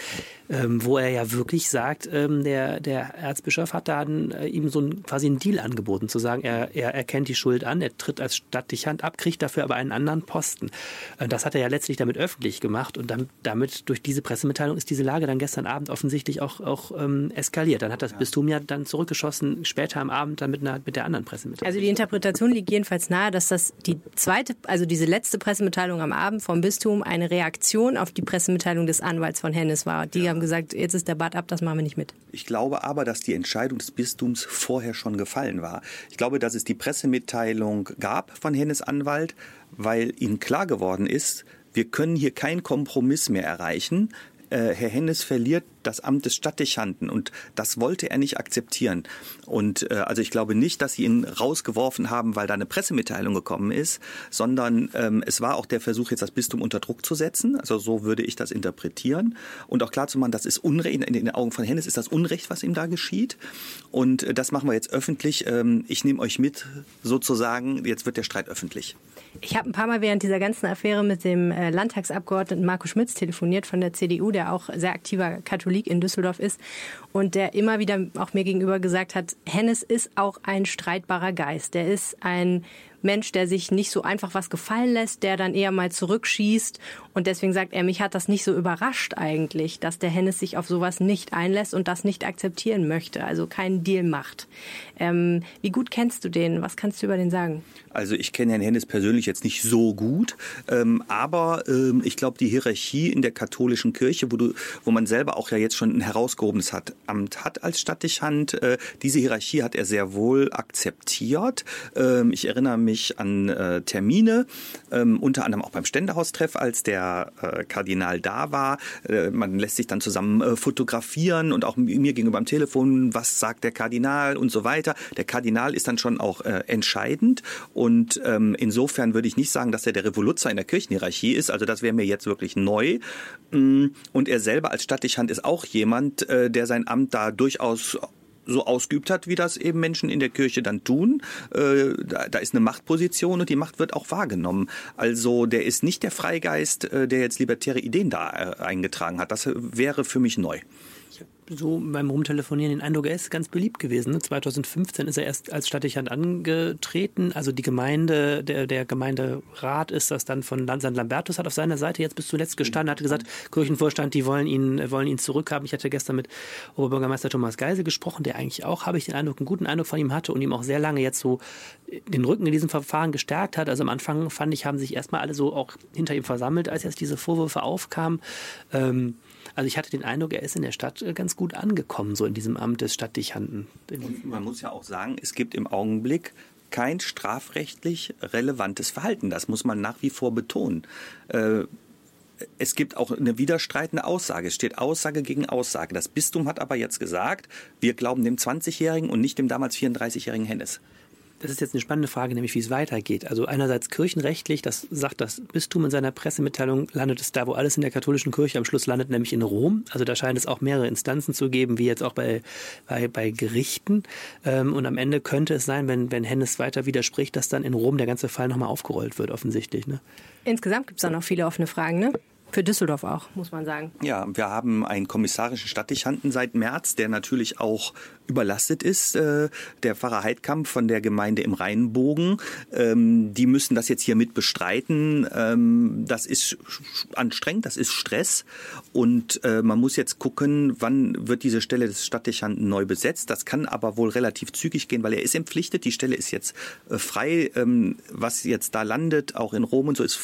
ähm, wo er ja wirklich sagt, ähm, der, der Erzbischof hat dann äh, ihm so ein, quasi einen Deal angeboten, zu sagen, er, er erkennt die Schuld an, er tritt als Stadtdechant ab, kriegt dafür aber einen anderen Posten. Äh, das hat er ja letztlich damit öffentlich gemacht und damit, damit durch diese Pressemitteilung ist diese Lage dann gestern Abend offensichtlich auch, auch ähm, eskaliert. Dann hat das ja. Bistum ja dann zurückgeschossen, später am Abend dann mit, einer, mit der anderen Pressemitteilung. Also die Interpretation liegt jedenfalls nahe, dass das die zweite, also diese letzte Pressemitteilung am Abend vom Bistum eine Reaktion auf die Pressemitteilung des Anwalts von Hennes war. Die ja. haben gesagt, jetzt ist der Bad ab, das machen wir nicht mit. Ich glaube aber, dass die Entscheidung des Bistums vorher schon gefallen war. Ich glaube, dass es die Pressemitteilung gab von Hennes Anwalt, weil ihnen klar geworden ist, wir können hier keinen Kompromiss mehr erreichen. Äh, Herr Hennes verliert das Amt des Stadtdechanten und das wollte er nicht akzeptieren. Und äh, also ich glaube nicht, dass sie ihn rausgeworfen haben, weil da eine Pressemitteilung gekommen ist, sondern ähm, es war auch der Versuch, jetzt das Bistum unter Druck zu setzen. Also so würde ich das interpretieren und auch klar das ist Unrecht. In den Augen von Hennes ist das Unrecht, was ihm da geschieht. Und äh, das machen wir jetzt öffentlich. Ähm, ich nehme euch mit, sozusagen. Jetzt wird der Streit öffentlich. Ich habe ein paar Mal während dieser ganzen Affäre mit dem äh, Landtagsabgeordneten Marco Schmitz telefoniert von der CDU, der auch sehr aktiver Katholik in Düsseldorf ist und der immer wieder auch mir gegenüber gesagt hat, Hennes ist auch ein streitbarer Geist. Der ist ein Mensch, der sich nicht so einfach was gefallen lässt, der dann eher mal zurückschießt. Und deswegen sagt er, mich hat das nicht so überrascht eigentlich, dass der Hennes sich auf sowas nicht einlässt und das nicht akzeptieren möchte, also keinen Deal macht. Ähm, wie gut kennst du den? Was kannst du über den sagen? Also ich kenne Herrn Hennes persönlich jetzt nicht so gut, ähm, aber ähm, ich glaube, die Hierarchie in der katholischen Kirche, wo, du, wo man selber auch ja jetzt schon ein herausgehobenes hat, Amt hat als Stadtdechant, äh, diese Hierarchie hat er sehr wohl akzeptiert. Ähm, ich erinnere mich mich an äh, Termine, ähm, unter anderem auch beim Ständehaustreff, als der äh, Kardinal da war. Äh, man lässt sich dann zusammen äh, fotografieren und auch mir gegenüber am Telefon, was sagt der Kardinal und so weiter. Der Kardinal ist dann schon auch äh, entscheidend und ähm, insofern würde ich nicht sagen, dass er der Revoluzer in der Kirchenhierarchie ist. Also das wäre mir jetzt wirklich neu. Mm, und er selber als Stadtdechant ist auch jemand, äh, der sein Amt da durchaus so ausgeübt hat, wie das eben Menschen in der Kirche dann tun. Äh, da, da, ist eine Machtposition und die Macht wird auch wahrgenommen. Also der ist nicht der Freigeist, äh, der jetzt libertäre Ideen da äh, eingetragen hat. Das wäre für mich neu. So beim Rumtelefonieren den Eindruck, er ist ganz beliebt gewesen. 2015 ist er erst als Stadtdechant angetreten. Also die Gemeinde, der, der Gemeinderat ist das dann von St. Lambertus, hat auf seiner Seite jetzt bis zuletzt gestanden, hat gesagt, Kirchenvorstand, die wollen ihn, wollen ihn zurückhaben. Ich hatte gestern mit Oberbürgermeister Thomas Geisel gesprochen, der eigentlich auch, habe ich den Eindruck, einen guten Eindruck von ihm hatte und ihm auch sehr lange jetzt so den Rücken in diesem Verfahren gestärkt hat. Also am Anfang fand ich, haben sich erstmal alle so auch hinter ihm versammelt, als jetzt diese Vorwürfe aufkamen. Ähm, also ich hatte den Eindruck, er ist in der Stadt äh, ganz gut angekommen, so in diesem Amt des Stadtdechanten. Und man muss ja auch sagen, es gibt im Augenblick kein strafrechtlich relevantes Verhalten. Das muss man nach wie vor betonen. Äh, es gibt auch eine widerstreitende Aussage. Es steht Aussage gegen Aussage. Das Bistum hat aber jetzt gesagt, wir glauben dem 20-Jährigen und nicht dem damals 34-jährigen Hennes das ist jetzt eine spannende Frage, nämlich wie es weitergeht. Also einerseits kirchenrechtlich, das sagt das Bistum in seiner Pressemitteilung, landet es da, wo alles in der katholischen Kirche am Schluss landet, nämlich in Rom. Also da scheint es auch mehrere Instanzen zu geben, wie jetzt auch bei, bei, bei Gerichten. Ähm, und am Ende könnte es sein, wenn, wenn Hennes weiter widerspricht, dass dann in Rom der ganze Fall nochmal aufgerollt wird, offensichtlich. Ne? Insgesamt gibt es da noch viele offene Fragen, ne? Für Düsseldorf auch, muss man sagen. Ja, wir haben einen kommissarischen Stadtdechanten seit März, der natürlich auch überlastet ist, äh, der Pfarrer Heidkamp von der Gemeinde im Rheinbogen. Ähm, die müssen das jetzt hier mit bestreiten. Ähm, das ist anstrengend, das ist Stress. Und äh, man muss jetzt gucken, wann wird diese Stelle des Stadtdechanten neu besetzt. Das kann aber wohl relativ zügig gehen, weil er ist empflichtet. Die Stelle ist jetzt äh, frei. Ähm, was jetzt da landet, auch in Rom und so, ist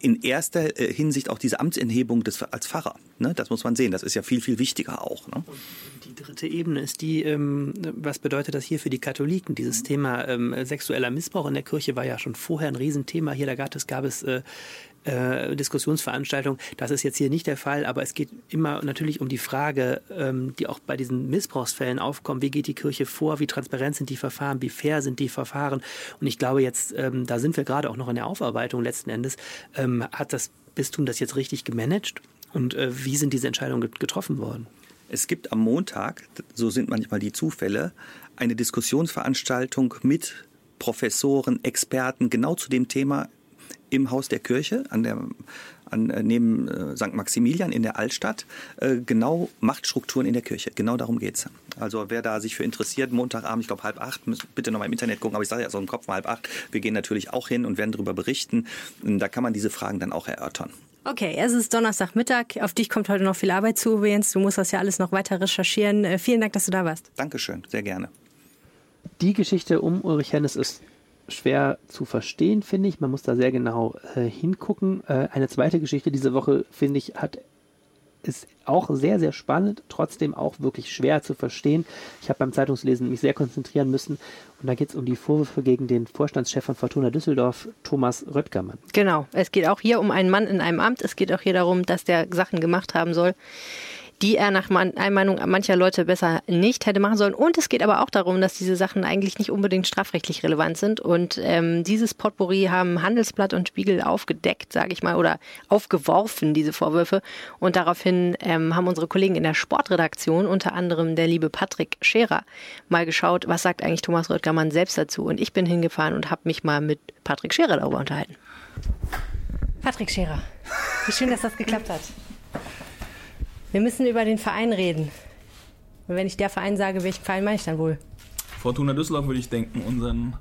in erster äh, Hinsicht auch diese Amtsenhebung des, als Pfarrer. Ne? Das muss man sehen. Das ist ja viel, viel wichtiger auch. Ne? Die dritte Ebene ist die, ähm, was bedeutet das hier für die Katholiken? Dieses Thema ähm, sexueller Missbrauch in der Kirche war ja schon vorher ein Riesenthema. Hier da gab es, gab es äh, äh, Diskussionsveranstaltungen. Das ist jetzt hier nicht der Fall, aber es geht immer natürlich um die Frage, ähm, die auch bei diesen Missbrauchsfällen aufkommt. Wie geht die Kirche vor? Wie transparent sind die Verfahren? Wie fair sind die Verfahren? Und ich glaube jetzt, ähm, da sind wir gerade auch noch in der Aufarbeitung letzten Endes, ähm, hat das Bistum das jetzt richtig gemanagt? Und äh, wie sind diese Entscheidungen getroffen worden? Es gibt am Montag, so sind manchmal die Zufälle, eine Diskussionsveranstaltung mit Professoren, Experten genau zu dem Thema im Haus der Kirche an der an, äh, neben äh, St. Maximilian in der Altstadt äh, genau Machtstrukturen in der Kirche. Genau darum geht es. Also wer da sich für interessiert, Montagabend, ich glaube halb acht, bitte nochmal im Internet gucken, aber ich sage ja so im Kopf mal halb acht, wir gehen natürlich auch hin und werden darüber berichten. Da kann man diese Fragen dann auch erörtern. Okay, es ist Donnerstagmittag. Auf dich kommt heute noch viel Arbeit zu, Jens. Du musst das ja alles noch weiter recherchieren. Äh, vielen Dank, dass du da warst. Dankeschön, sehr gerne. Die Geschichte um Ulrich Hennes ist schwer zu verstehen, finde ich. Man muss da sehr genau äh, hingucken. Äh, eine zweite Geschichte diese Woche, finde ich, hat ist auch sehr, sehr spannend, trotzdem auch wirklich schwer zu verstehen. Ich habe beim Zeitungslesen mich sehr konzentrieren müssen. Und da geht es um die Vorwürfe gegen den Vorstandschef von Fortuna Düsseldorf, Thomas Röttgermann. Genau, es geht auch hier um einen Mann in einem Amt. Es geht auch hier darum, dass der Sachen gemacht haben soll, die er nach Einmeinung mancher Leute besser nicht hätte machen sollen. Und es geht aber auch darum, dass diese Sachen eigentlich nicht unbedingt strafrechtlich relevant sind. Und ähm, dieses Potpourri haben Handelsblatt und Spiegel aufgedeckt, sage ich mal, oder aufgeworfen, diese Vorwürfe. Und daraufhin ähm, haben unsere Kollegen in der Sportredaktion, unter anderem der liebe Patrick Scherer, mal geschaut, was sagt eigentlich Thomas Röttgermann selbst dazu. Und ich bin hingefahren und habe mich mal mit Patrick Scherer darüber unterhalten. Patrick Scherer, wie schön, dass das geklappt hat. Wir müssen über den Verein reden. Und wenn ich der Verein sage, welchen Verein meine ich dann wohl? Fortuna Düsseldorf würde ich denken, unseren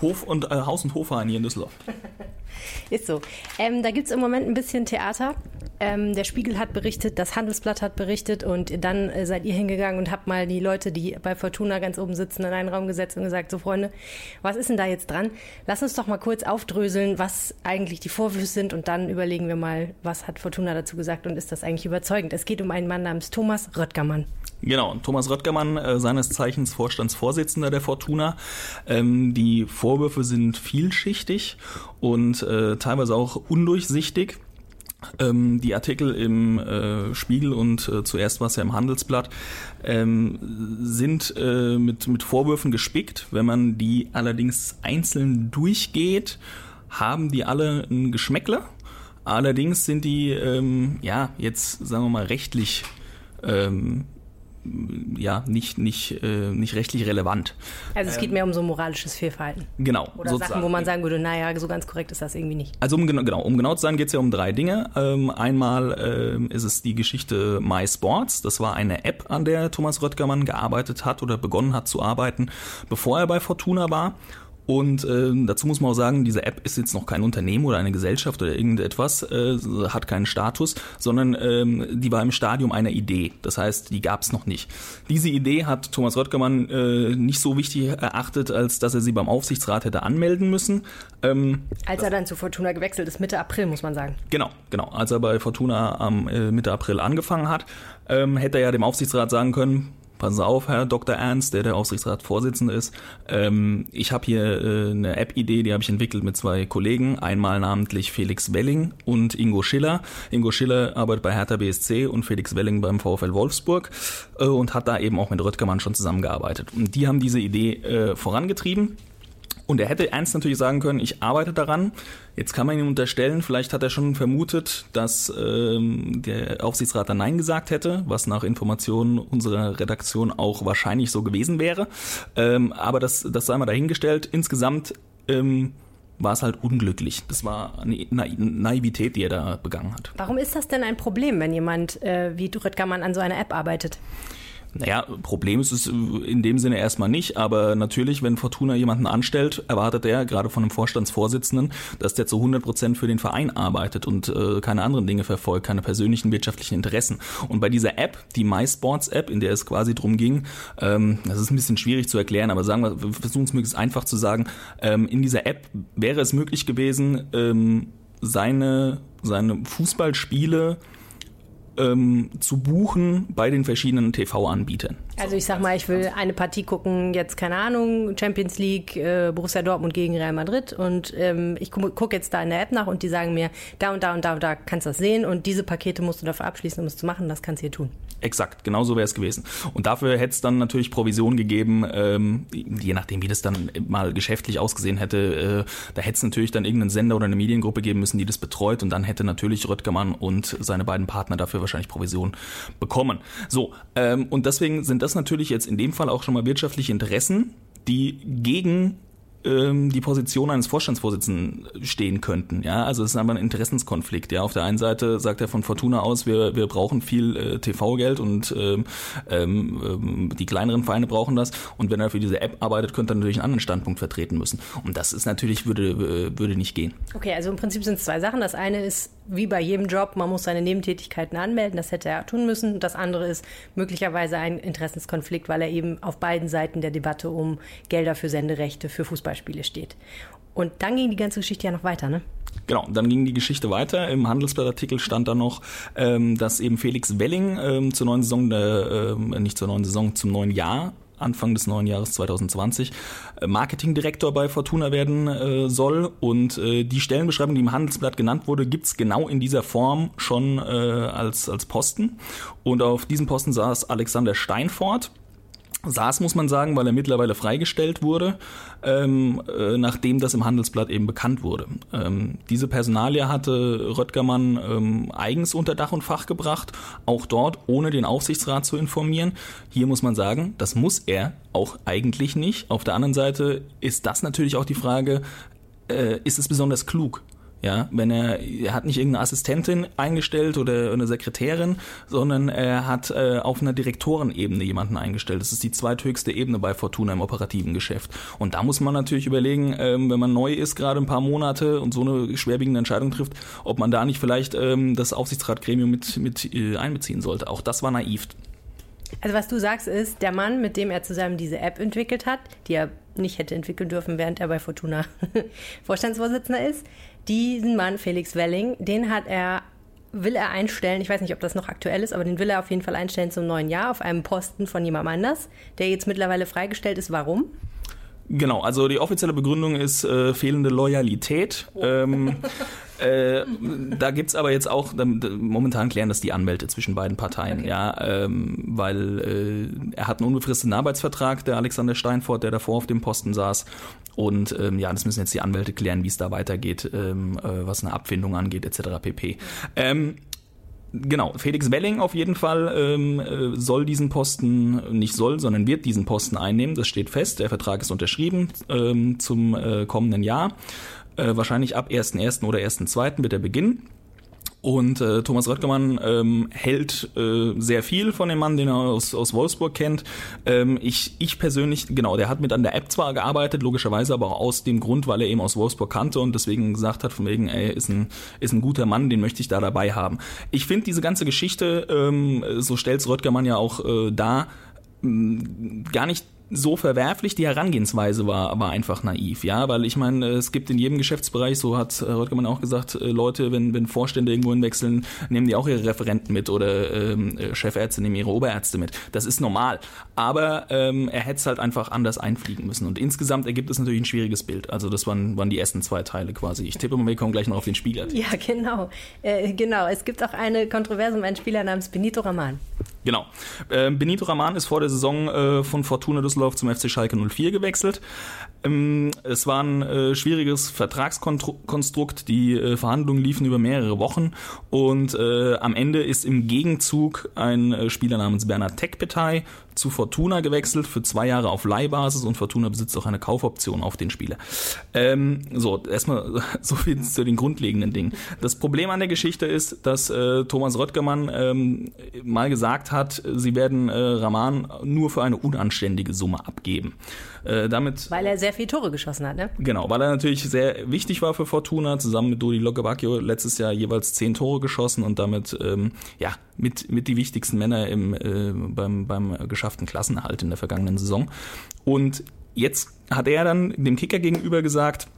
Hof- und äh, Haus- und Hofverein hier in Düsseldorf. Ist so. Ähm, da gibt es im Moment ein bisschen Theater. Ähm, der Spiegel hat berichtet, das Handelsblatt hat berichtet und dann äh, seid ihr hingegangen und habt mal die Leute, die bei Fortuna ganz oben sitzen, in einen Raum gesetzt und gesagt, so Freunde, was ist denn da jetzt dran? Lass uns doch mal kurz aufdröseln, was eigentlich die Vorwürfe sind und dann überlegen wir mal, was hat Fortuna dazu gesagt und ist das eigentlich überzeugend? Es geht um einen Mann namens Thomas Röttgermann. Genau, Thomas Röttgermann, äh, seines Zeichens Vorstandsvorsitzender der Fortuna. Ähm, die Vorwürfe sind vielschichtig und äh, teilweise auch undurchsichtig. Ähm, die Artikel im äh, Spiegel und äh, zuerst war es ja im Handelsblatt ähm, sind äh, mit, mit Vorwürfen gespickt. Wenn man die allerdings einzeln durchgeht, haben die alle ein Geschmäckle. Allerdings sind die ähm, ja jetzt sagen wir mal rechtlich ähm, ja nicht nicht äh, nicht rechtlich relevant. Also es geht mehr um so moralisches Fehlverhalten. Genau. Oder Sachen, wo man sagen würde, naja, so ganz korrekt ist das irgendwie nicht. Also um genau, genau um genau zu sein, geht es ja um drei Dinge. Ähm, einmal ähm, ist es die Geschichte My Sports. Das war eine App, an der Thomas Röttgermann gearbeitet hat oder begonnen hat zu arbeiten, bevor er bei Fortuna war. Und äh, dazu muss man auch sagen, diese App ist jetzt noch kein Unternehmen oder eine Gesellschaft oder irgendetwas, äh, hat keinen Status, sondern ähm, die war im Stadium einer Idee. Das heißt, die gab es noch nicht. Diese Idee hat Thomas Röttgermann äh, nicht so wichtig erachtet, als dass er sie beim Aufsichtsrat hätte anmelden müssen. Ähm, als er dann zu Fortuna gewechselt ist, Mitte April, muss man sagen. Genau, genau. Als er bei Fortuna am äh, Mitte April angefangen hat, ähm, hätte er ja dem Aufsichtsrat sagen können, Sie auf, Herr Dr. Ernst, der der Aufsichtsratsvorsitzende ist. Ähm, ich habe hier äh, eine App-Idee, die habe ich entwickelt mit zwei Kollegen, einmal namentlich Felix Welling und Ingo Schiller. Ingo Schiller arbeitet bei Hertha BSC und Felix Welling beim VfL Wolfsburg äh, und hat da eben auch mit Röttgermann schon zusammengearbeitet. Und die haben diese Idee äh, vorangetrieben. Und er hätte ernst natürlich sagen können, ich arbeite daran. Jetzt kann man ihm unterstellen, vielleicht hat er schon vermutet, dass ähm, der Aufsichtsrat dann Nein gesagt hätte, was nach Informationen unserer Redaktion auch wahrscheinlich so gewesen wäre. Ähm, aber das, das sei mal dahingestellt. Insgesamt ähm, war es halt unglücklich. Das war eine Naivität, die er da begangen hat. Warum ist das denn ein Problem, wenn jemand äh, wie Rüttgermann an so einer App arbeitet? Naja, Problem ist es in dem Sinne erstmal nicht, aber natürlich, wenn Fortuna jemanden anstellt, erwartet er, gerade von einem Vorstandsvorsitzenden, dass der zu 100 Prozent für den Verein arbeitet und äh, keine anderen Dinge verfolgt, keine persönlichen wirtschaftlichen Interessen. Und bei dieser App, die MySports-App, in der es quasi drum ging, ähm, das ist ein bisschen schwierig zu erklären, aber sagen wir, wir versuchen es möglichst einfach zu sagen, ähm, in dieser App wäre es möglich gewesen, ähm, seine, seine Fußballspiele ähm, zu buchen bei den verschiedenen TV-Anbietern. Also ich sag mal, ich will eine Partie gucken, jetzt keine Ahnung, Champions League, äh, Borussia Dortmund gegen Real Madrid und ähm, ich gucke jetzt da in der App nach und die sagen mir, da und da und da und da kannst du das sehen und diese Pakete musst du dafür abschließen, um es zu machen, das kannst du hier tun. Exakt, genau so wäre es gewesen. Und dafür hätte es dann natürlich Provision gegeben, ähm, je nachdem, wie das dann mal geschäftlich ausgesehen hätte. Äh, da hätte es natürlich dann irgendeinen Sender oder eine Mediengruppe geben müssen, die das betreut und dann hätte natürlich Röttgermann und seine beiden Partner dafür wahrscheinlich Provision bekommen. So, ähm, und deswegen sind das natürlich jetzt in dem Fall auch schon mal wirtschaftliche Interessen, die gegen ähm, die Position eines Vorstandsvorsitzenden stehen könnten. Ja, also es ist aber ein Interessenskonflikt. Ja, auf der einen Seite sagt er von Fortuna aus, wir, wir brauchen viel äh, TV-Geld und ähm, ähm, die kleineren Vereine brauchen das. Und wenn er für diese App arbeitet, könnte er natürlich einen anderen Standpunkt vertreten müssen. Und das ist natürlich würde äh, würde nicht gehen. Okay, also im Prinzip sind es zwei Sachen. Das eine ist wie bei jedem Job, man muss seine Nebentätigkeiten anmelden. Das hätte er tun müssen. Das andere ist möglicherweise ein Interessenskonflikt, weil er eben auf beiden Seiten der Debatte um Gelder für Senderechte für Fußball Fußballspiele steht. Und dann ging die ganze Geschichte ja noch weiter, ne? Genau, dann ging die Geschichte weiter. Im Handelsblattartikel stand da noch, ähm, dass eben Felix Welling ähm, zur neuen Saison, äh, nicht zur neuen Saison, zum neuen Jahr Anfang des neuen Jahres 2020 äh, Marketingdirektor bei Fortuna werden äh, soll. Und äh, die Stellenbeschreibung, die im Handelsblatt genannt wurde, gibt's genau in dieser Form schon äh, als, als Posten. Und auf diesem Posten saß Alexander Steinfort saß, muss man sagen, weil er mittlerweile freigestellt wurde, ähm, äh, nachdem das im Handelsblatt eben bekannt wurde. Ähm, diese Personalie hatte Röttgermann ähm, eigens unter Dach und Fach gebracht, auch dort ohne den Aufsichtsrat zu informieren. Hier muss man sagen, das muss er auch eigentlich nicht. Auf der anderen Seite ist das natürlich auch die Frage, äh, ist es besonders klug, ja, wenn er, er hat nicht irgendeine Assistentin eingestellt oder eine Sekretärin, sondern er hat äh, auf einer Direktorenebene jemanden eingestellt. Das ist die zweithöchste Ebene bei Fortuna im operativen Geschäft. Und da muss man natürlich überlegen, ähm, wenn man neu ist, gerade ein paar Monate und so eine schwerwiegende Entscheidung trifft, ob man da nicht vielleicht ähm, das Aufsichtsratgremium mit, mit äh, einbeziehen sollte. Auch das war naiv. Also was du sagst ist, der Mann, mit dem er zusammen diese App entwickelt hat, die er nicht hätte entwickeln dürfen, während er bei Fortuna Vorstandsvorsitzender ist, diesen Mann, Felix Welling, den hat er will er einstellen, ich weiß nicht, ob das noch aktuell ist, aber den will er auf jeden Fall einstellen zum neuen Jahr auf einem Posten von jemandem anders, der jetzt mittlerweile freigestellt ist. Warum? Genau, also die offizielle Begründung ist äh, fehlende Loyalität. Oh. Ähm, äh, da gibt's aber jetzt auch, momentan klären das die Anwälte zwischen beiden Parteien, okay. ja, ähm, weil äh, er hat einen unbefristeten Arbeitsvertrag, der Alexander Steinfort, der davor auf dem Posten saß. Und ähm, ja, das müssen jetzt die Anwälte klären, wie es da weitergeht, ähm, äh, was eine Abfindung angeht, etc. pp. Ähm, Genau, Felix Welling auf jeden Fall ähm, äh, soll diesen Posten, nicht soll, sondern wird diesen Posten einnehmen. Das steht fest. Der Vertrag ist unterschrieben ähm, zum äh, kommenden Jahr. Äh, wahrscheinlich ab 1.1. oder 1.2. wird er beginnen. Und äh, Thomas Röttgermann ähm, hält äh, sehr viel von dem Mann, den er aus, aus Wolfsburg kennt. Ähm, ich, ich persönlich, genau, der hat mit an der App zwar gearbeitet, logischerweise aber auch aus dem Grund, weil er eben aus Wolfsburg kannte und deswegen gesagt hat, von wegen, ey, ist ein, ist ein guter Mann, den möchte ich da dabei haben. Ich finde diese ganze Geschichte, ähm, so stellt's Röttgermann ja auch äh, dar, gar nicht so verwerflich, die Herangehensweise war war einfach naiv, ja, weil ich meine, es gibt in jedem Geschäftsbereich, so hat Röttgemann auch gesagt, äh, Leute, wenn, wenn Vorstände irgendwo hinwechseln, nehmen die auch ihre Referenten mit oder ähm, äh, Chefärzte nehmen ihre Oberärzte mit. Das ist normal. Aber ähm, er hätte es halt einfach anders einfliegen müssen. Und insgesamt ergibt es natürlich ein schwieriges Bild. Also das waren, waren die ersten zwei Teile quasi. Ich tippe mal, wir kommen gleich noch auf den Spieler. Ja, genau. Äh, genau. Es gibt auch eine Kontroverse um einen Spieler namens Benito Raman. Genau. Äh, Benito Raman ist vor der Saison äh, von Fortuna Düsseldorf zum FC Schalke 04 gewechselt. Ähm, es war ein äh, schwieriges Vertragskonstrukt. Die äh, Verhandlungen liefen über mehrere Wochen und äh, am Ende ist im Gegenzug ein Spieler namens Bernhard Tekpetay zu Fortuna gewechselt für zwei Jahre auf Leihbasis und Fortuna besitzt auch eine Kaufoption auf den Spieler. Ähm, so, erstmal so viel zu den grundlegenden Dingen. Das Problem an der Geschichte ist, dass äh, Thomas Röttgermann ähm, mal gesagt hat, sie werden äh, Rahman nur für eine unanständige Summe abgeben. Äh, damit, weil er sehr viele Tore geschossen hat, ne? Genau, weil er natürlich sehr wichtig war für Fortuna, zusammen mit Dodi Logabacchio letztes Jahr jeweils zehn Tore geschossen und damit ähm, ja mit, mit die wichtigsten Männer im, äh, beim, beim geschafften Klassenerhalt in der vergangenen Saison. Und jetzt hat er dann dem Kicker gegenüber gesagt,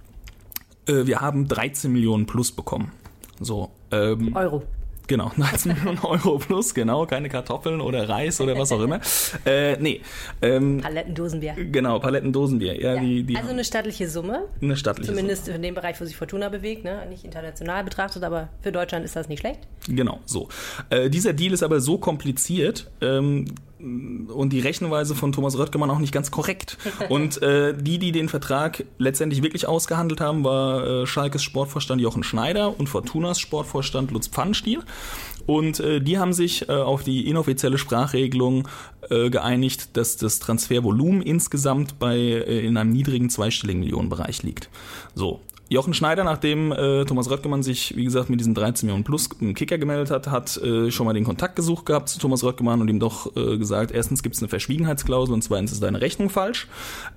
äh, wir haben 13 Millionen plus bekommen. So, ähm, Euro. Genau, 19 Millionen Euro plus, genau, keine Kartoffeln oder Reis oder was auch immer. Äh, nee. Ähm, Palettendosenbier. Genau, Palettendosenbier. Ja, ja. Die, die also eine stattliche Summe. Eine stattliche Zumindest Summe. in dem Bereich, wo sich Fortuna bewegt, ne? nicht international betrachtet, aber für Deutschland ist das nicht schlecht. Genau, so. Äh, dieser Deal ist aber so kompliziert, ähm, und die Rechenweise von Thomas Röttgemann auch nicht ganz korrekt. Und äh, die, die den Vertrag letztendlich wirklich ausgehandelt haben, war äh, Schalkes Sportvorstand Jochen Schneider und Fortunas Sportvorstand Lutz Pfannenstiel. Und äh, die haben sich äh, auf die inoffizielle Sprachregelung äh, geeinigt, dass das Transfervolumen insgesamt bei äh, in einem niedrigen zweistelligen Millionenbereich liegt. So, Jochen Schneider, nachdem äh, Thomas Röttgemann sich, wie gesagt, mit diesen 13 Millionen plus im Kicker gemeldet hat, hat äh, schon mal den Kontakt gesucht gehabt zu Thomas Röttgemann und ihm doch äh, gesagt, erstens gibt es eine Verschwiegenheitsklausel und zweitens ist deine Rechnung falsch.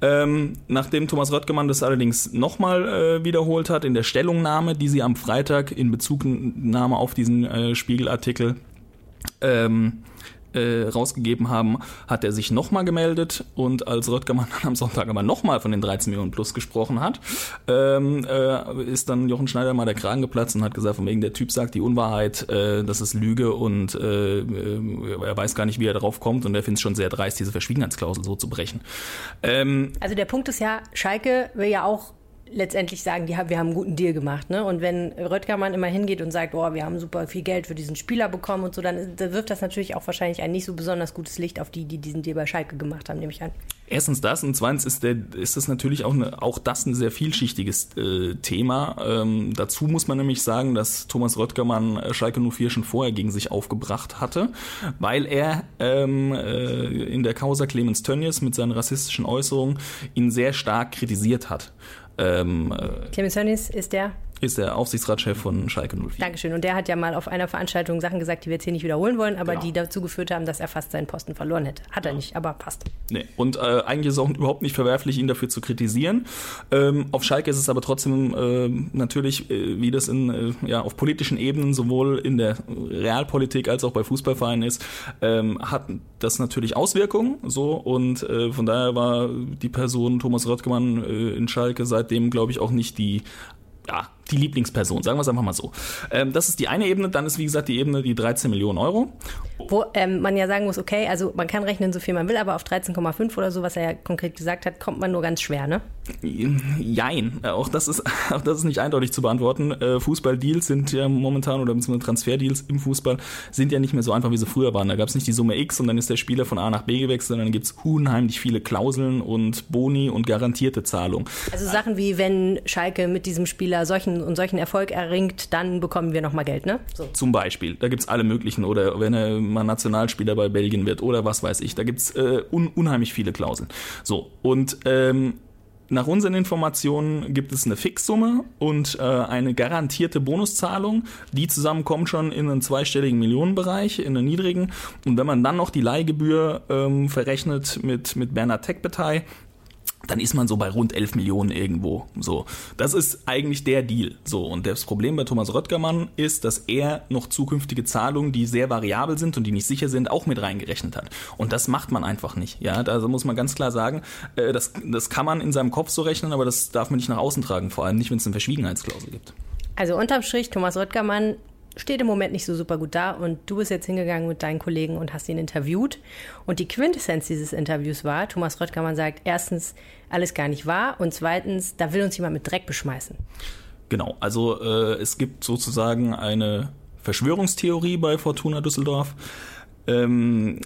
Ähm, nachdem Thomas Röttgemann das allerdings nochmal äh, wiederholt hat in der Stellungnahme, die sie am Freitag in Bezugnahme auf diesen äh, Spiegelartikel ähm, äh, rausgegeben haben, hat er sich nochmal gemeldet und als Röttgermann am Sonntag aber nochmal von den 13 Millionen plus gesprochen hat, ähm, äh, ist dann Jochen Schneider mal der Kragen geplatzt und hat gesagt, von wegen der Typ sagt die Unwahrheit, äh, das ist Lüge und äh, äh er weiß gar nicht, wie er darauf kommt und er findet es schon sehr dreist, diese Verschwiegenheitsklausel so zu brechen. Ähm, also der Punkt ist ja, Schalke will ja auch letztendlich sagen, die, wir haben einen guten Deal gemacht. Ne? Und wenn Röttgermann immer hingeht und sagt, oh, wir haben super viel Geld für diesen Spieler bekommen und so, dann wirft das natürlich auch wahrscheinlich ein nicht so besonders gutes Licht auf die, die diesen Deal bei Schalke gemacht haben, nehme ich an. Erstens das und zweitens ist, der, ist das natürlich auch, eine, auch das ein sehr vielschichtiges äh, Thema. Ähm, dazu muss man nämlich sagen, dass Thomas Röttgermann äh, Schalke 04 schon vorher gegen sich aufgebracht hatte, weil er ähm, äh, in der Causa Clemens Tönnies mit seinen rassistischen Äußerungen ihn sehr stark kritisiert hat. Ähm, äh, Clemens Tönnies ist der ist der Aufsichtsratschef von Schalke 04. Dankeschön. Und der hat ja mal auf einer Veranstaltung Sachen gesagt, die wir jetzt hier nicht wiederholen wollen, aber genau. die dazu geführt haben, dass er fast seinen Posten verloren hätte. Hat er nicht, aber passt. Nee. Und äh, eigentlich ist es auch überhaupt nicht verwerflich, ihn dafür zu kritisieren. Ähm, auf Schalke ist es aber trotzdem äh, natürlich, äh, wie das in, äh, ja, auf politischen Ebenen sowohl in der Realpolitik als auch bei Fußballvereinen ist, ähm, hat das natürlich Auswirkungen. So und äh, von daher war die Person Thomas Röttgemann äh, in Schalke seitdem, glaube ich, auch nicht die ja, die Lieblingsperson, sagen wir es einfach mal so. Ähm, das ist die eine Ebene, dann ist wie gesagt die Ebene die 13 Millionen Euro. Wo ähm, man ja sagen muss, okay, also man kann rechnen, so viel man will, aber auf 13,5 oder so, was er ja konkret gesagt hat, kommt man nur ganz schwer, ne? Jein, auch das ist, auch das ist nicht eindeutig zu beantworten. Äh, Fußballdeals sind ja momentan, oder beziehungsweise Transferdeals im Fußball, sind ja nicht mehr so einfach, wie sie früher waren. Da gab es nicht die Summe X und dann ist der Spieler von A nach B gewechselt, sondern dann gibt es unheimlich viele Klauseln und Boni und garantierte Zahlungen. Also Sachen wie, wenn Schalke mit diesem Spieler solchen solchen und solchen Erfolg erringt, dann bekommen wir nochmal Geld, ne? So. Zum Beispiel. Da gibt es alle möglichen. Oder wenn er mal Nationalspieler bei Belgien wird oder was weiß ich. Da gibt es äh, un unheimlich viele Klauseln. So, und ähm, nach unseren Informationen gibt es eine Fixsumme und äh, eine garantierte Bonuszahlung. Die zusammenkommt schon in einen zweistelligen Millionenbereich, in einen niedrigen. Und wenn man dann noch die Leihgebühr ähm, verrechnet mit, mit Bernhard Tech Partei, dann ist man so bei rund 11 Millionen irgendwo. So, das ist eigentlich der Deal. So, und das Problem bei Thomas Röttgermann ist, dass er noch zukünftige Zahlungen, die sehr variabel sind und die nicht sicher sind, auch mit reingerechnet hat. Und das macht man einfach nicht. Ja, da muss man ganz klar sagen, äh, das, das kann man in seinem Kopf so rechnen, aber das darf man nicht nach außen tragen, vor allem nicht, wenn es eine Verschwiegenheitsklausel gibt. Also unterm Strich, Thomas Röttgermann steht im Moment nicht so super gut da und du bist jetzt hingegangen mit deinen Kollegen und hast ihn interviewt. Und die Quintessenz dieses Interviews war, Thomas Röttgermann sagt, erstens, alles gar nicht wahr und zweitens, da will uns jemand mit Dreck beschmeißen. Genau, also äh, es gibt sozusagen eine Verschwörungstheorie bei Fortuna Düsseldorf. Ähm,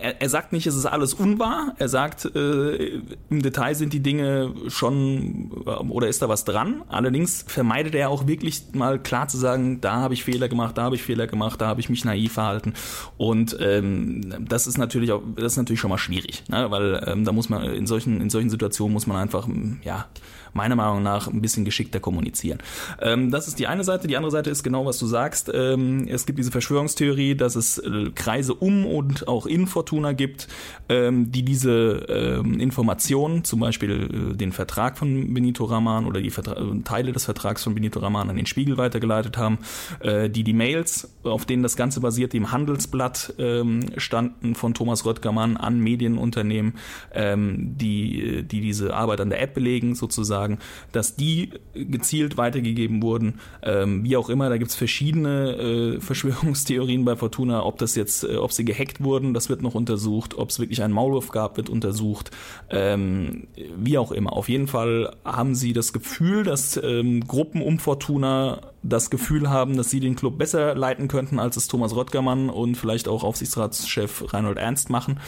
er, er, sagt nicht, es ist alles unwahr. Er sagt, äh, im Detail sind die Dinge schon äh, oder ist da was dran. Allerdings vermeidet er auch wirklich mal klar zu sagen, da habe ich Fehler gemacht, da habe ich Fehler gemacht, da habe ich mich naiv verhalten. Und ähm, das ist natürlich auch, das ist natürlich schon mal schwierig, ne? weil ähm, da muss man in solchen in solchen Situationen muss man einfach ja meiner Meinung nach ein bisschen geschickter kommunizieren. Ähm, das ist die eine Seite. Die andere Seite ist genau, was du sagst. Ähm, es gibt diese Verschwörungstheorie, dass es äh, Kreise um und auch in Fortuna gibt, ähm, die diese ähm, Informationen, zum Beispiel äh, den Vertrag von Benito Raman oder die Vertra äh, Teile des Vertrags von Benito Raman an den Spiegel weitergeleitet haben, äh, die die Mails, auf denen das Ganze basiert, die im Handelsblatt ähm, standen von Thomas Röttgermann an Medienunternehmen, ähm, die, die diese Arbeit an der App belegen, sozusagen sagen, dass die gezielt weitergegeben wurden. Ähm, wie auch immer, da gibt es verschiedene äh, Verschwörungstheorien bei Fortuna, ob das jetzt, äh, ob sie gehackt wurden, das wird noch untersucht, ob es wirklich einen Maulwurf gab, wird untersucht. Ähm, wie auch immer. Auf jeden Fall haben sie das Gefühl, dass ähm, Gruppen um Fortuna das Gefühl haben, dass sie den Club besser leiten könnten, als es Thomas Röttgermann und vielleicht auch Aufsichtsratschef Reinhold Ernst machen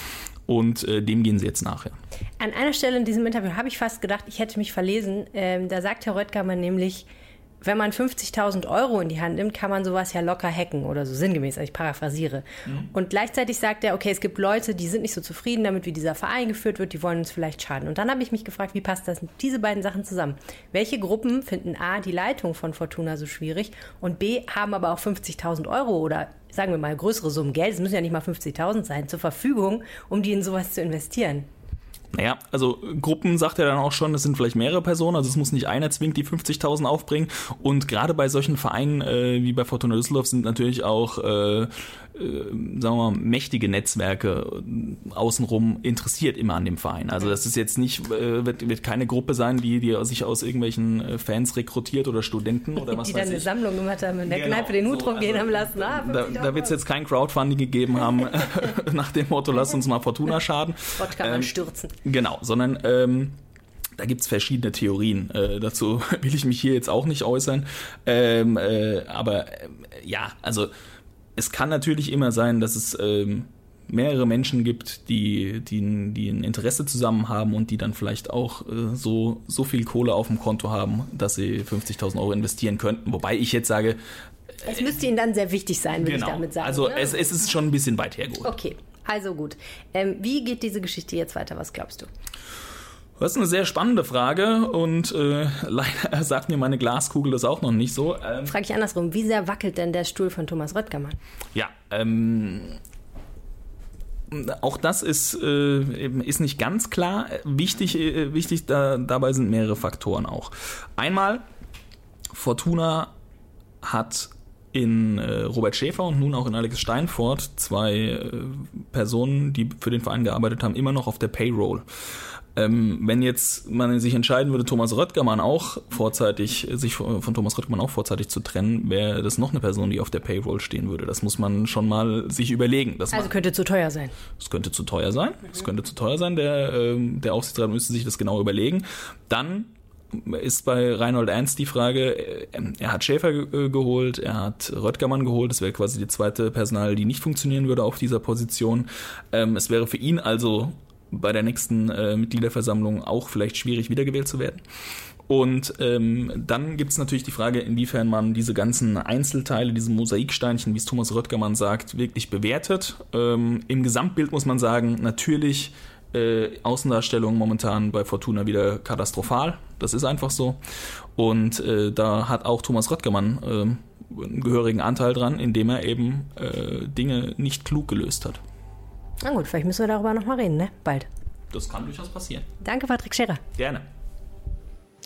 und äh, dem gehen sie jetzt nachher. An einer Stelle in diesem Interview habe ich fast gedacht, ich hätte mich verlesen. Ähm, da sagt Herr Röttgermann nämlich, wenn man 50.000 Euro in die Hand nimmt, kann man sowas ja locker hacken oder so sinngemäß. Also ich paraphrasiere. Mhm. Und gleichzeitig sagt er, okay, es gibt Leute, die sind nicht so zufrieden damit, wie dieser Verein geführt wird, die wollen uns vielleicht schaden. Und dann habe ich mich gefragt, wie passt das diese beiden Sachen zusammen? Welche Gruppen finden A, die Leitung von Fortuna so schwierig und B, haben aber auch 50.000 Euro oder sagen wir mal größere Summen Geld, es müssen ja nicht mal 50.000 sein, zur Verfügung, um die in sowas zu investieren? Naja, also Gruppen sagt er dann auch schon, es sind vielleicht mehrere Personen, also es muss nicht einer zwingend die 50.000 aufbringen. Und gerade bei solchen Vereinen äh, wie bei Fortuna Düsseldorf sind natürlich auch äh, sagen wir mal, mächtige Netzwerke äh, außenrum interessiert immer an dem Verein. Also das ist jetzt nicht, äh, wird, wird keine Gruppe sein, die, die sich aus irgendwelchen Fans rekrutiert oder Studenten oder was die weiß dann eine ich. Sammlung gemacht haben, in der genau, Kneipe den Hut so, rumgehen also, haben lassen. Ah, da da wird es jetzt kein Crowdfunding gegeben haben, nach dem Motto, lass uns mal Fortuna schaden. Gott kann ähm, man stürzen. Genau, sondern ähm, da gibt's verschiedene Theorien. Äh, dazu will ich mich hier jetzt auch nicht äußern. Ähm, äh, aber äh, ja, also es kann natürlich immer sein, dass es ähm, mehrere Menschen gibt, die, die, die ein Interesse zusammen haben und die dann vielleicht auch äh, so, so viel Kohle auf dem Konto haben, dass sie 50.000 Euro investieren könnten. Wobei ich jetzt sage. Es müsste Ihnen dann sehr wichtig sein, würde genau. ich damit sagen. Also ne? es, es ist schon ein bisschen weit hergeholt. Okay, also gut. Ähm, wie geht diese Geschichte jetzt weiter? Was glaubst du? Das ist eine sehr spannende Frage und äh, leider sagt mir meine Glaskugel das auch noch nicht so. Ähm, Frage ich andersrum, wie sehr wackelt denn der Stuhl von Thomas Röttgermann? Ja, ähm, auch das ist, äh, ist nicht ganz klar. Wichtig, äh, wichtig da, dabei sind mehrere Faktoren auch. Einmal, Fortuna hat in äh, Robert Schäfer und nun auch in Alex Steinfort zwei äh, Personen, die für den Verein gearbeitet haben, immer noch auf der Payroll. Ähm, wenn jetzt man sich entscheiden würde, Thomas Röttgermann auch vorzeitig, sich von Thomas Röttgermann auch vorzeitig zu trennen, wäre das noch eine Person, die auf der Payroll stehen würde. Das muss man schon mal sich überlegen. also man, könnte zu teuer sein. Es könnte zu teuer sein. Es könnte zu teuer sein. Der, ähm, der Aufsichtsrat müsste sich das genau überlegen. Dann ist bei Reinhold Ernst die Frage, äh, er hat Schäfer äh, geholt, er hat Röttgermann geholt, das wäre quasi die zweite Personal, die nicht funktionieren würde auf dieser Position. Ähm, es wäre für ihn also bei der nächsten äh, Mitgliederversammlung auch vielleicht schwierig wiedergewählt zu werden. Und ähm, dann gibt es natürlich die Frage, inwiefern man diese ganzen Einzelteile, diese Mosaiksteinchen, wie es Thomas Röttgermann sagt, wirklich bewertet. Ähm, Im Gesamtbild muss man sagen, natürlich äh, Außendarstellung momentan bei Fortuna wieder katastrophal. Das ist einfach so. Und äh, da hat auch Thomas Röttgermann äh, einen gehörigen Anteil dran, indem er eben äh, Dinge nicht klug gelöst hat. Na gut, vielleicht müssen wir darüber nochmal reden, ne? Bald. Das kann durchaus passieren. Danke, Patrick Scherer. Gerne.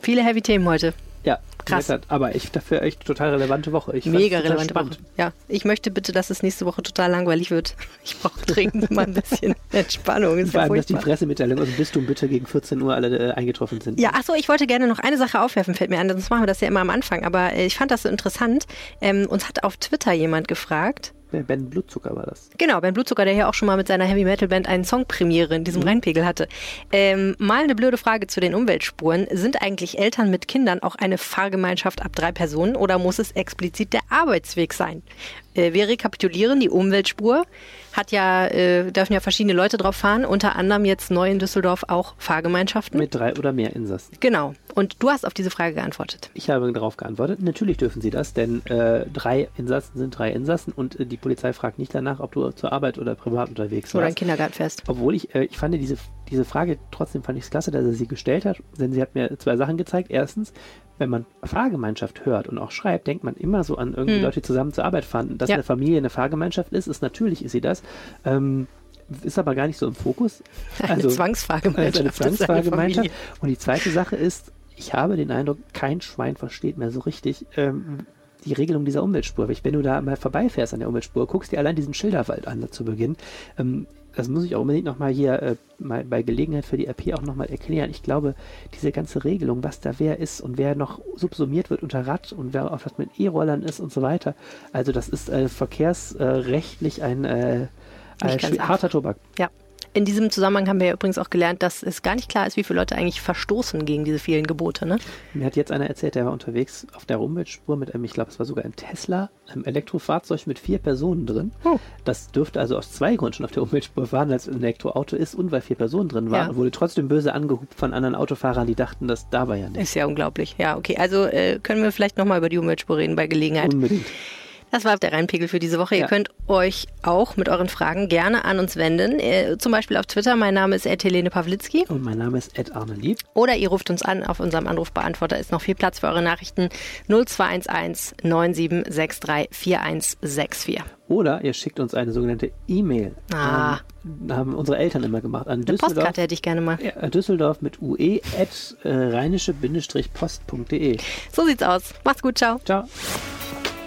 Viele heavy Themen heute. Ja, Krass. nett, Aber ich dafür echt total relevante Woche. Ich Mega total relevante spannend. Woche. Ja, ich möchte bitte, dass es nächste Woche total langweilig wird. Ich brauche dringend mal ein bisschen Entspannung. Ist Vor ja allem, dass die. Pressemitteilung aus dem Bistum bitte gegen 14 Uhr alle äh, eingetroffen sind. Ja, achso, ich wollte gerne noch eine Sache aufwerfen, fällt mir an, sonst machen wir das ja immer am Anfang. Aber äh, ich fand das so interessant. Ähm, uns hat auf Twitter jemand gefragt, Ben Blutzucker war das. Genau, Ben Blutzucker, der hier auch schon mal mit seiner Heavy Metal Band einen Songpremiere in diesem Rheinpegel hatte. Ähm, mal eine blöde Frage zu den Umweltspuren. Sind eigentlich Eltern mit Kindern auch eine Fahrgemeinschaft ab drei Personen oder muss es explizit der Arbeitsweg sein? Äh, wir rekapitulieren, die Umweltspur hat ja, äh, dürfen ja verschiedene Leute drauf fahren, unter anderem jetzt neu in Düsseldorf auch Fahrgemeinschaften. Mit drei oder mehr Insassen. Genau. Und du hast auf diese Frage geantwortet. Ich habe darauf geantwortet, natürlich dürfen sie das, denn äh, drei Insassen sind drei Insassen und äh, die Polizei fragt nicht danach, ob du zur Arbeit oder privat unterwegs Oder warst. ein Kindergarten fährst. Obwohl ich, äh, ich fand diese, diese Frage, trotzdem fand ich es klasse, dass er sie gestellt hat, denn sie hat mir zwei Sachen gezeigt. Erstens, wenn man Fahrgemeinschaft hört und auch schreibt, denkt man immer so an irgendwie Leute, die zusammen zur Arbeit fahren. Dass Ja. eine Familie eine Fahrgemeinschaft ist, ist natürlich ist sie das. Ähm, ist aber gar nicht so im Fokus. Eine Zwangsfahrgemeinschaft. Also eine ist eine Zwangsfahrgemeinschaft. Familie. Und die zweite Sache ist, ich habe den Eindruck, kein Schwein versteht mehr so richtig ähm, die Regelung dieser Umweltspur. Wenn du da mal vorbeifährst an der Umweltspur, guckst dir allein diesen Schilderwald an zu Beginn. Ähm, das muss ich auch unbedingt nochmal hier äh, mal bei Gelegenheit für die RP auch nochmal erklären. Ich glaube, diese ganze Regelung, was da wer ist und wer noch subsumiert wird unter Rad und wer auch was mit E-Rollern ist und so weiter. Also das ist äh, verkehrsrechtlich ein, äh, harter Tobak. Ja. In diesem Zusammenhang haben wir ja übrigens auch gelernt, dass es gar nicht klar ist, wie viele Leute eigentlich verstoßen gegen diese vielen Gebote. Ne? Mir hat jetzt einer erzählt, der war unterwegs auf der Umweltspur mit einem, ich glaube, es war sogar ein Tesla, einem Elektrofahrzeug mit vier Personen drin. Oh. Das dürfte also aus zwei Gründen schon auf der Umweltspur fahren, weil es ein Elektroauto ist und weil vier Personen drin waren Ja. und wurde trotzdem böse angehupt von anderen Autofahrern, die dachten, das da war ja nicht. Ist ja unglaublich. Ja, okay. Also äh, können wir vielleicht nochmal über die Umweltspur reden bei Gelegenheit. Unbedingt. Das war der Rheinpegel für diese Woche. Ihr Ja. könnt euch auch mit euren Fragen gerne an uns wenden. Äh, zum Beispiel auf Twitter. Mein Name ist Helene Pawlitzki. Und mein Name ist Ed Arne Lieb. Oder ihr ruft uns an. Auf unserem Anrufbeantworter ist noch viel Platz für eure Nachrichten. 0211 9763 4164. Oder ihr schickt uns eine sogenannte E-Mail. Ah. Ähm, haben unsere Eltern immer gemacht. An Eine Düsseldorf, Postkarte hätte ich gerne mal. ja, Düsseldorf mit ue at äh, rheinische-post.de. So sieht's aus. Macht's gut. Ciao. Ciao.